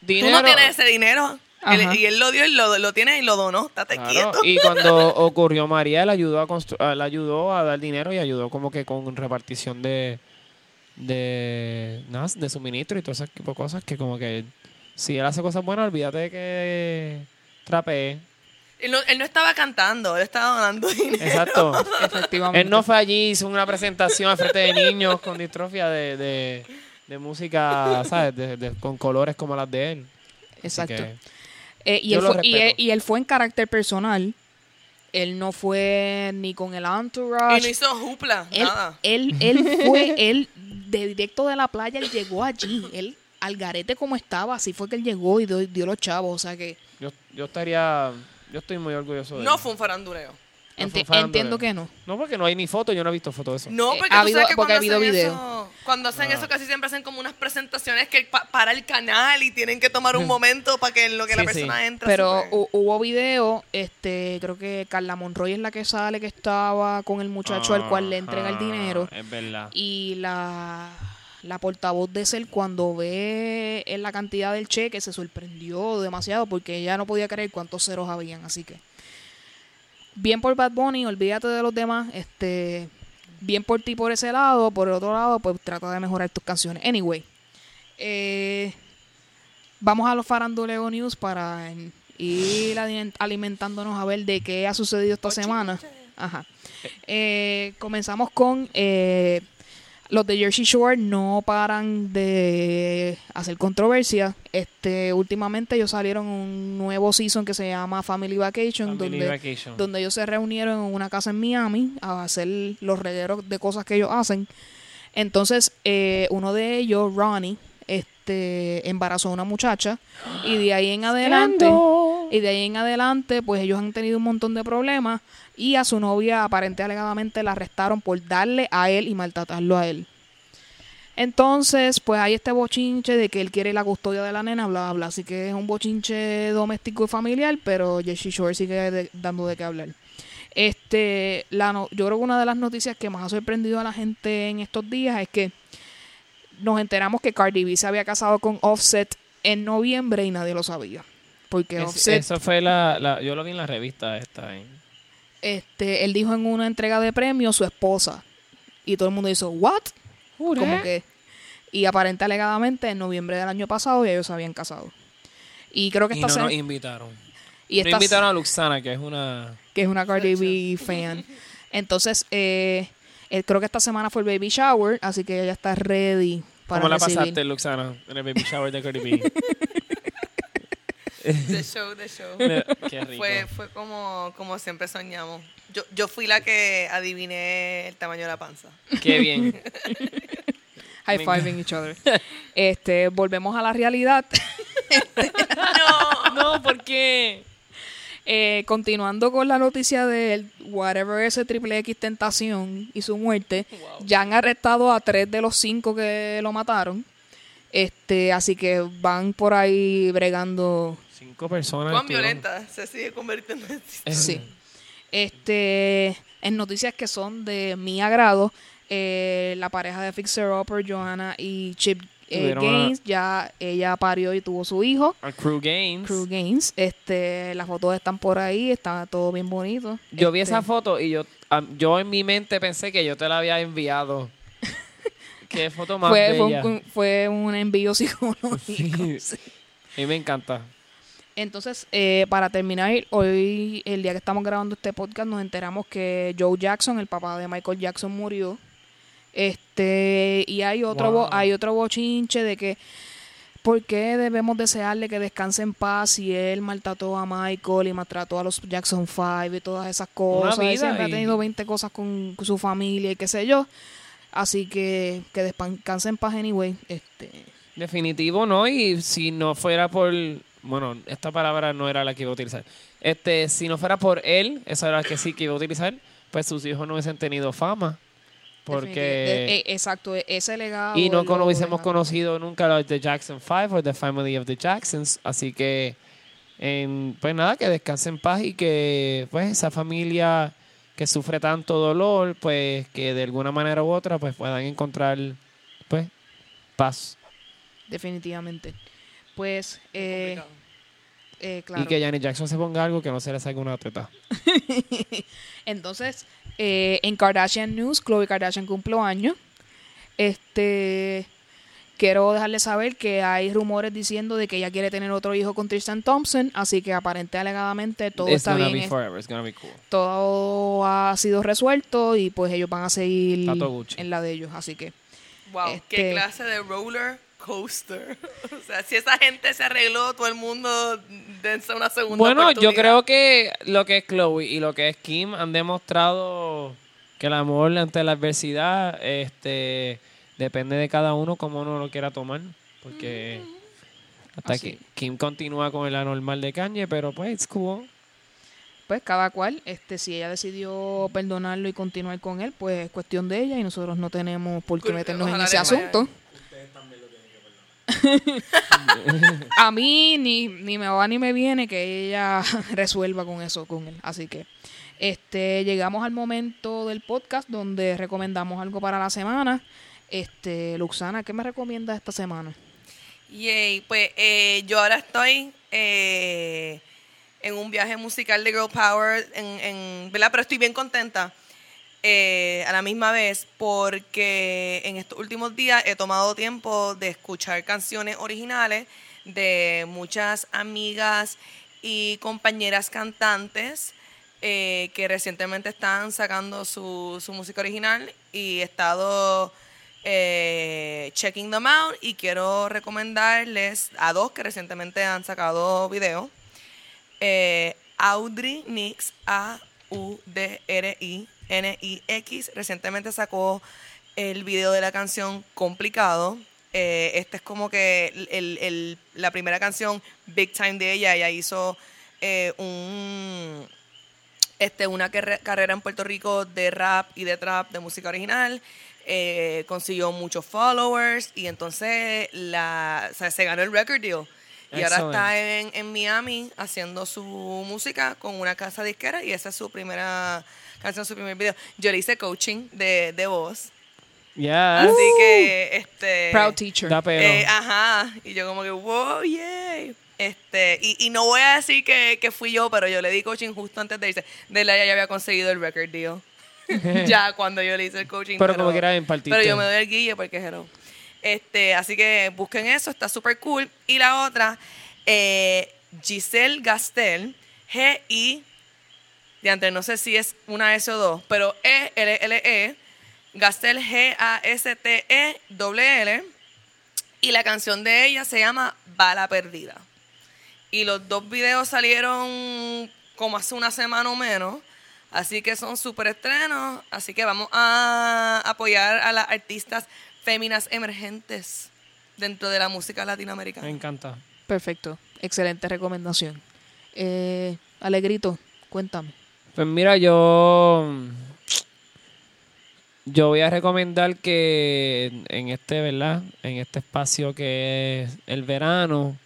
Tú Dinero, no tienes ese dinero. Él- y él lo dio, y lo, lo tiene y lo donó. Estate Claro, quieto. Y cuando ocurrió María, él ayudó a él ayudó a dar dinero y ayudó como que con repartición de de nada, de suministro y todo ese tipo de cosas que como que si él hace cosas buenas, olvídate de que trapee. Él, no, él no estaba cantando, él estaba donando dinero. Exacto. Efectivamente. él no fue allí, hizo una presentación al frente de niños con distrofia de, de, de música, ¿sabes? De- de- con colores como las de él. Exacto. que- Eh, y, él fue, y, él, respeto. y él fue en carácter personal. Él no fue ni con el entourage. Y no hizo jupla, él, nada. él, él fue, él de directo de la playa, él llegó allí. Él al garete como estaba, así fue que él llegó y dio, dio los chavos. O sea que yo, yo estaría, yo estoy muy orgulloso de No él. fue un faranduleo. No enti- fue un faranduleo. entiendo que no. No, porque no hay ni foto, yo no he visto foto de eso. No, Eh, porque ha tú habido- sabes que porque ha cuando habido hacen video. eso, cuando hacen Ah. eso casi siempre hacen como unas presentaciones que pa- para el canal y tienen que tomar un momento para que en lo que la Sí, sí. persona entra. Pero hu- hubo video, este, creo que Carla Monroy es la que sale que estaba con el muchacho al cual le entrega el Ajá, dinero. Es verdad. Y la, la portavoz de Cel cuando ve en la cantidad del cheque se sorprendió demasiado porque ella no podía creer cuántos ceros habían. Así que bien por Bad Bunny, olvídate de los demás. Este, bien por ti por ese lado. Por el otro lado, pues trata de mejorar tus canciones. Anyway, eh, vamos a los Faranduleo News para ir aliment- alimentándonos a ver de qué ha sucedido esta semana. Ajá. Eh, comenzamos con eh, los de Jersey Shore no paran de hacer controversia. Este, últimamente ellos salieron un nuevo season que se llama Family Vacation, Family donde, Vacation. donde ellos se reunieron en una casa en Miami a hacer los regueros de cosas que ellos hacen. Entonces, eh, uno de ellos, Ronnie, este, embarazó a una muchacha y de ahí en adelante, y de ahí en adelante, pues ellos han tenido un montón de problemas y a su novia aparente alegadamente la arrestaron por darle a él y maltratarlo a él. Entonces, pues hay este bochinche de que él quiere la custodia de la nena, bla, bla, bla. Así que es un bochinche doméstico y familiar, pero Jersey Shore sigue de- dando de qué hablar. Este, la no- yo creo que una de las noticias que más ha sorprendido a la gente en estos días es que nos enteramos que Cardi B se había casado con Offset en noviembre y nadie lo sabía. Porque Es- Offset, eso fue la, la- Yo lo vi en la revista esta. ¿eh? Este, él dijo en una entrega de premios su esposa. Y todo el mundo hizo, ¿what? Como que. Y aparente alegadamente en noviembre del año pasado ya ellos se habían casado. Y creo que Y esta no se- nos invitaron. y no invitaron a Luxana, que es una... que es una Cardi B fan. Entonces, eh, eh, creo que esta semana fue el baby shower, así que ella está ready para ¿Cómo la recibir. pasaste, Luxana, en el baby shower de Cardi B? The show, the show. Qué rico. Fue, fue como, como siempre soñamos. Yo, yo fui la que adiviné el tamaño de la panza. Qué bien. high fiving each other. Este, volvemos a la realidad. No, ¿por qué? Eh, continuando con la noticia de whatever ese triple X tentación y su muerte, ya han arrestado a tres de los cinco que lo mataron. Este, así que van por ahí bregando. Cinco personas. Cuán violenta se sigue convirtiendo en Eh, Sí. Este, en noticias que son de mi agrado, eh, la pareja de Fixer Upper, Johanna y Chip eh, Tuvieron Gaines, ya ella parió y tuvo su hijo. A Crew Games. Crew Gaines, este, las fotos están por ahí, está todo bien bonito. Yo vi Este, esa foto y yo, yo en mi mente pensé que yo te la había enviado. Qué foto más fue, fue bella. un, fue un envío psicológico. Sí. sí. A mí me encanta. Entonces, eh, para terminar, hoy, el día que estamos grabando este podcast, nos enteramos que Joe Jackson, el papá de Michael Jackson, murió. Este, y hay otro, Wow. hay otro bochinche de que, ¿por qué debemos desearle que descanse en paz si él maltrató a Michael y maltrató a los Jackson 5 y todas esas cosas? Vida siempre ha tenido 20 cosas con su familia y qué sé yo. Así que que descanse en paz anyway. Este, Definitivo, ¿no? Y si no fuera por... Bueno, esta palabra no era la que iba a utilizar. Este, si no fuera por él, esa era la que sí que iba a utilizar, pues sus hijos no hubiesen tenido fama. Porque... de- eh, exacto, ese legado. Y no lo hubiésemos conocido nunca los The Jackson Five o The Family of the Jacksons. Así que, en- pues nada, que descanse en paz y que pues esa familia que sufre tanto dolor, pues que de alguna manera u otra pues puedan encontrar pues paz. Definitivamente. Pues, eh, eh, claro. Y que Janet Jackson se ponga algo que no se le salga una teta. Entonces, eh, en Kardashian News, Khloe Kardashian cumplió años. Este, quiero dejarle saber que hay rumores diciendo de que ella quiere tener otro hijo con Tristan Thompson, así que aparente alegadamente todo It's está gonna bien, be es- forever. It's gonna be cool. todo ha sido resuelto y pues ellos van a seguir en la de ellos, así que Wow, Este- qué clase de roller coaster. o sea, si esa gente se arregló, todo el mundo dense una segunda Bueno, yo creo que lo que es Chloe y lo que es Kim han demostrado que el amor ante la adversidad este depende de cada uno como uno lo quiera tomar. Porque hasta Así. que Kim continúa con el anormal de Kanye, pero pues cool. pues cada cual, este, si ella decidió perdonarlo y continuar con él, pues es cuestión de ella y nosotros no tenemos por qué meternos en ese vaya asunto. A mí ni, ni me va ni me viene que ella resuelva con eso con él. Así que este llegamos al momento del podcast donde recomendamos algo para la semana. Este, Luxana, ¿qué me recomiendas esta semana? Yay, pues eh, yo ahora estoy eh, en un viaje musical de Girl Power, en, en- ¿verdad? Pero estoy bien contenta eh, a la misma vez porque en estos últimos días he tomado tiempo de escuchar canciones originales de muchas amigas y compañeras cantantes eh, que recientemente están sacando su, su música original y he estado eh, checking them out y quiero recomendarles a dos que recientemente han sacado video. Eh, Audrey Nix, A-U-D-R-I-N-I-X, recientemente sacó el video de la canción Complicado. Eh, este es como que el- el- la primera canción Big Time de ella. Ella hizo eh, un este, una carre- carrera en Puerto Rico de rap y de trap de música original. eh, consiguió muchos followers y entonces la, o sea, se ganó el record deal. Y ahora está en, en Miami haciendo su música con una casa disquera y esa es su primera canción, su primer video. Yo le hice coaching de, de voz. Yeah. Así que, este... Proud teacher. Eh, ajá. Y yo como que, wow, yay. Este, y, y no voy a decir que, que fui yo, pero yo le di coaching justo antes de irse. De la ya había conseguido el record deal. ya cuando yo le hice el coaching. Pero como quiera, impartiste. Pero yo me doy el guille porque es hello. Este, así que busquen eso, está súper cool. Y la otra, eh, Giselle Gastel, G-I, de antes no sé si es una S o dos, pero E, E-L-L-E, Gastel G-A-S-T-E-L-L, y la canción de ella se llama Bala Perdida. Y los dos videos salieron como hace una semana o menos. Así que son súper estrenos. Así que vamos a apoyar a las artistas féminas emergentes dentro de la música latinoamericana. Me encanta. Perfecto. Excelente recomendación. Eh, Alegrito, cuéntame. Pues mira, yo. Yo voy a recomendar que en este, ¿verdad? En este espacio que es el verano,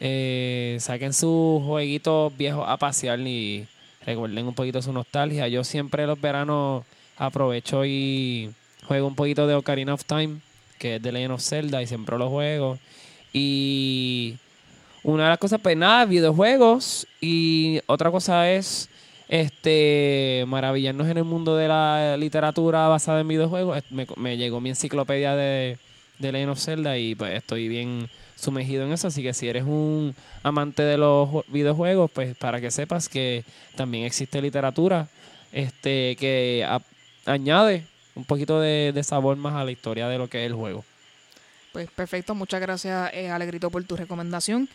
eh, saquen sus jueguitos viejos a pasear y recuerden un poquito su nostalgia. Yo siempre los veranos aprovecho y juego un poquito de Ocarina of Time, que es de Legend of Zelda, y siempre lo juego. Y una de las cosas, pues nada, videojuegos. Y otra cosa es este maravillarnos en el mundo de la literatura basada en videojuegos. Me, llegó mi enciclopedia de, de Legend of Zelda y pues estoy bien sumergido en eso. Así que si eres un amante de los ju- videojuegos, pues para que sepas que también existe literatura este que añade un poquito de, de sabor más a la historia de lo que es el juego. Pues perfecto, muchas gracias eh, Alegrito por tu recomendación.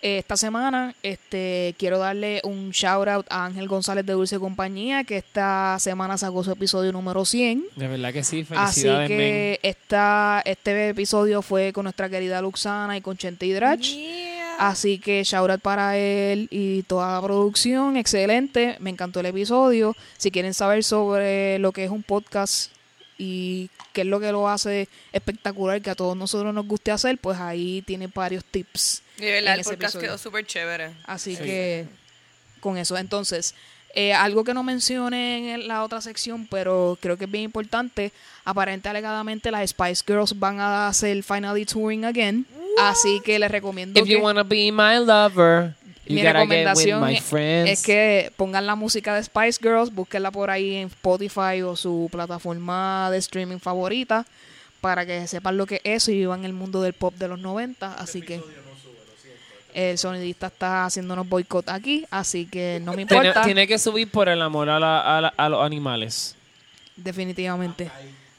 Eh, esta semana este, quiero darle un shout out a Ángel González de Dulce Compañía, que esta semana sacó su episodio número 100. De verdad que sí, Así felicidades, men. que esta, este episodio fue con nuestra querida Luxana y con Chente y Drach. Yeah. Así que shout out para él y toda la producción, excelente, me encantó el episodio. Si quieren saber sobre lo que es un podcast y qué es lo que lo hace espectacular, que a todos nosotros nos guste hacer, pues ahí tiene varios tips. Y verdad, en el ese podcast episodio. quedó súper chévere. Así que con eso, entonces, eh, algo que no mencioné en la otra sección, pero creo que es bien importante, aparente alegadamente las Spice Girls van a hacer Finally Touring Again, así que les recomiendo If you que... wanna be my lover, you mi gotta get with recomendación my es- friends. es que pongan la música de Spice Girls, búsquenla por ahí en Spotify o su plataforma de streaming favorita para que sepan lo que es eso y vivan el mundo del pop de los 90. Así que el sonidista está haciéndonos boicot aquí, así que no me tiene, importa. tiene que subir por el amor a, la- a la- a los animales. Definitivamente.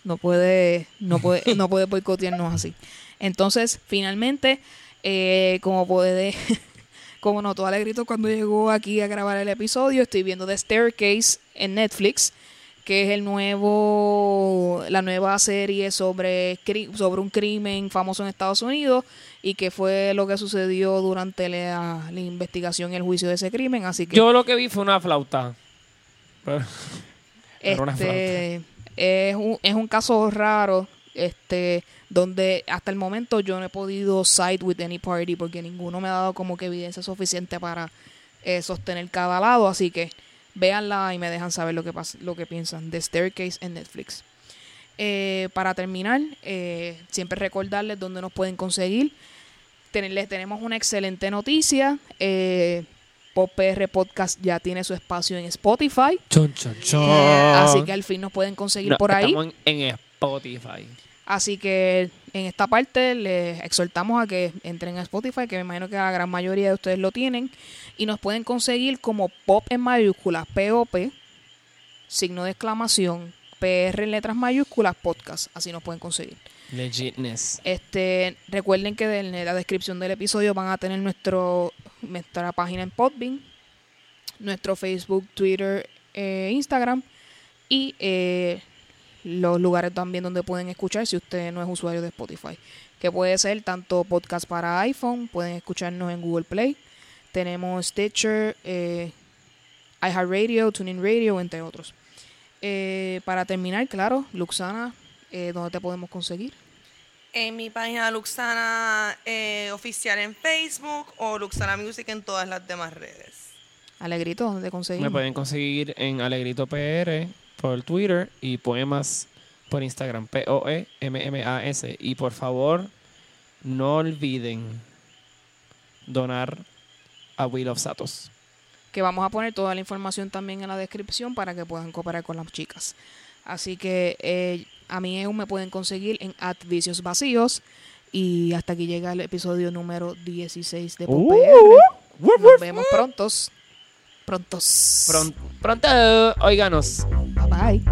No puede, no puede, no puede boicotearnos así. Entonces, finalmente, eh, como puede, como notó Alegrito cuando llegó aquí a grabar el episodio, estoy viendo The Staircase en Netflix, que es el nuevo, la nueva serie sobre, sobre un crimen famoso en Estados Unidos y que fue lo que sucedió durante la, la investigación y el juicio de ese crimen. Así que Yo lo que vi fue una flauta. Pero- Era una este es un, es un caso raro este donde hasta el momento yo no he podido side with any party porque ninguno me ha dado como que evidencia suficiente para eh, sostener cada lado así que véanla y me dejan saber lo que lo que piensan de Staircase en Netflix Eh, para terminar eh, siempre recordarles dónde nos pueden conseguir Ten- les tenemos una excelente noticia eh, Pop PR Podcast ya tiene su espacio en Spotify Chon, chon, chon. Así que al fin nos pueden conseguir No, por ahí. Estamos en, en Spotify. Así que en esta parte les exhortamos a que entren a Spotify, que me imagino que la gran mayoría de ustedes lo tienen. Y nos pueden conseguir como pop en mayúsculas, P-O-P, signo de exclamación, PR en letras mayúsculas, podcast. Así nos pueden conseguir. Legitness. Este, recuerden que en la descripción del episodio van a tener nuestro, nuestra página en Podbean, nuestro Facebook, Twitter, eh, Instagram y eh, los lugares también donde pueden escuchar si usted no es usuario de Spotify. Que puede ser tanto podcast para iPhone, pueden escucharnos en Google Play, tenemos Stitcher, eh, iHeartRadio, TuneIn Radio, entre otros. Eh, para terminar, claro, Luxana, eh, ¿dónde te podemos conseguir? En mi página Luxana eh, oficial en Facebook o Luxana Music en todas las demás redes. Alegrito, ¿dónde te Me conseguimos? pueden conseguir en Alegrito PR por Twitter y Poemas por Instagram. E P-O-E-M-M-A-S. Y por favor, no olviden donar a Will of Satos. Que vamos a poner toda la información también en la descripción para que puedan cooperar con las chicas. Así que eh, a mí aún me pueden conseguir en Vicios Vacíos. Y hasta aquí llega el episodio número 16 de Uh, PopR. Nos vemos prontos. Prontos. Pron- pronto, óiganos. Bye bye.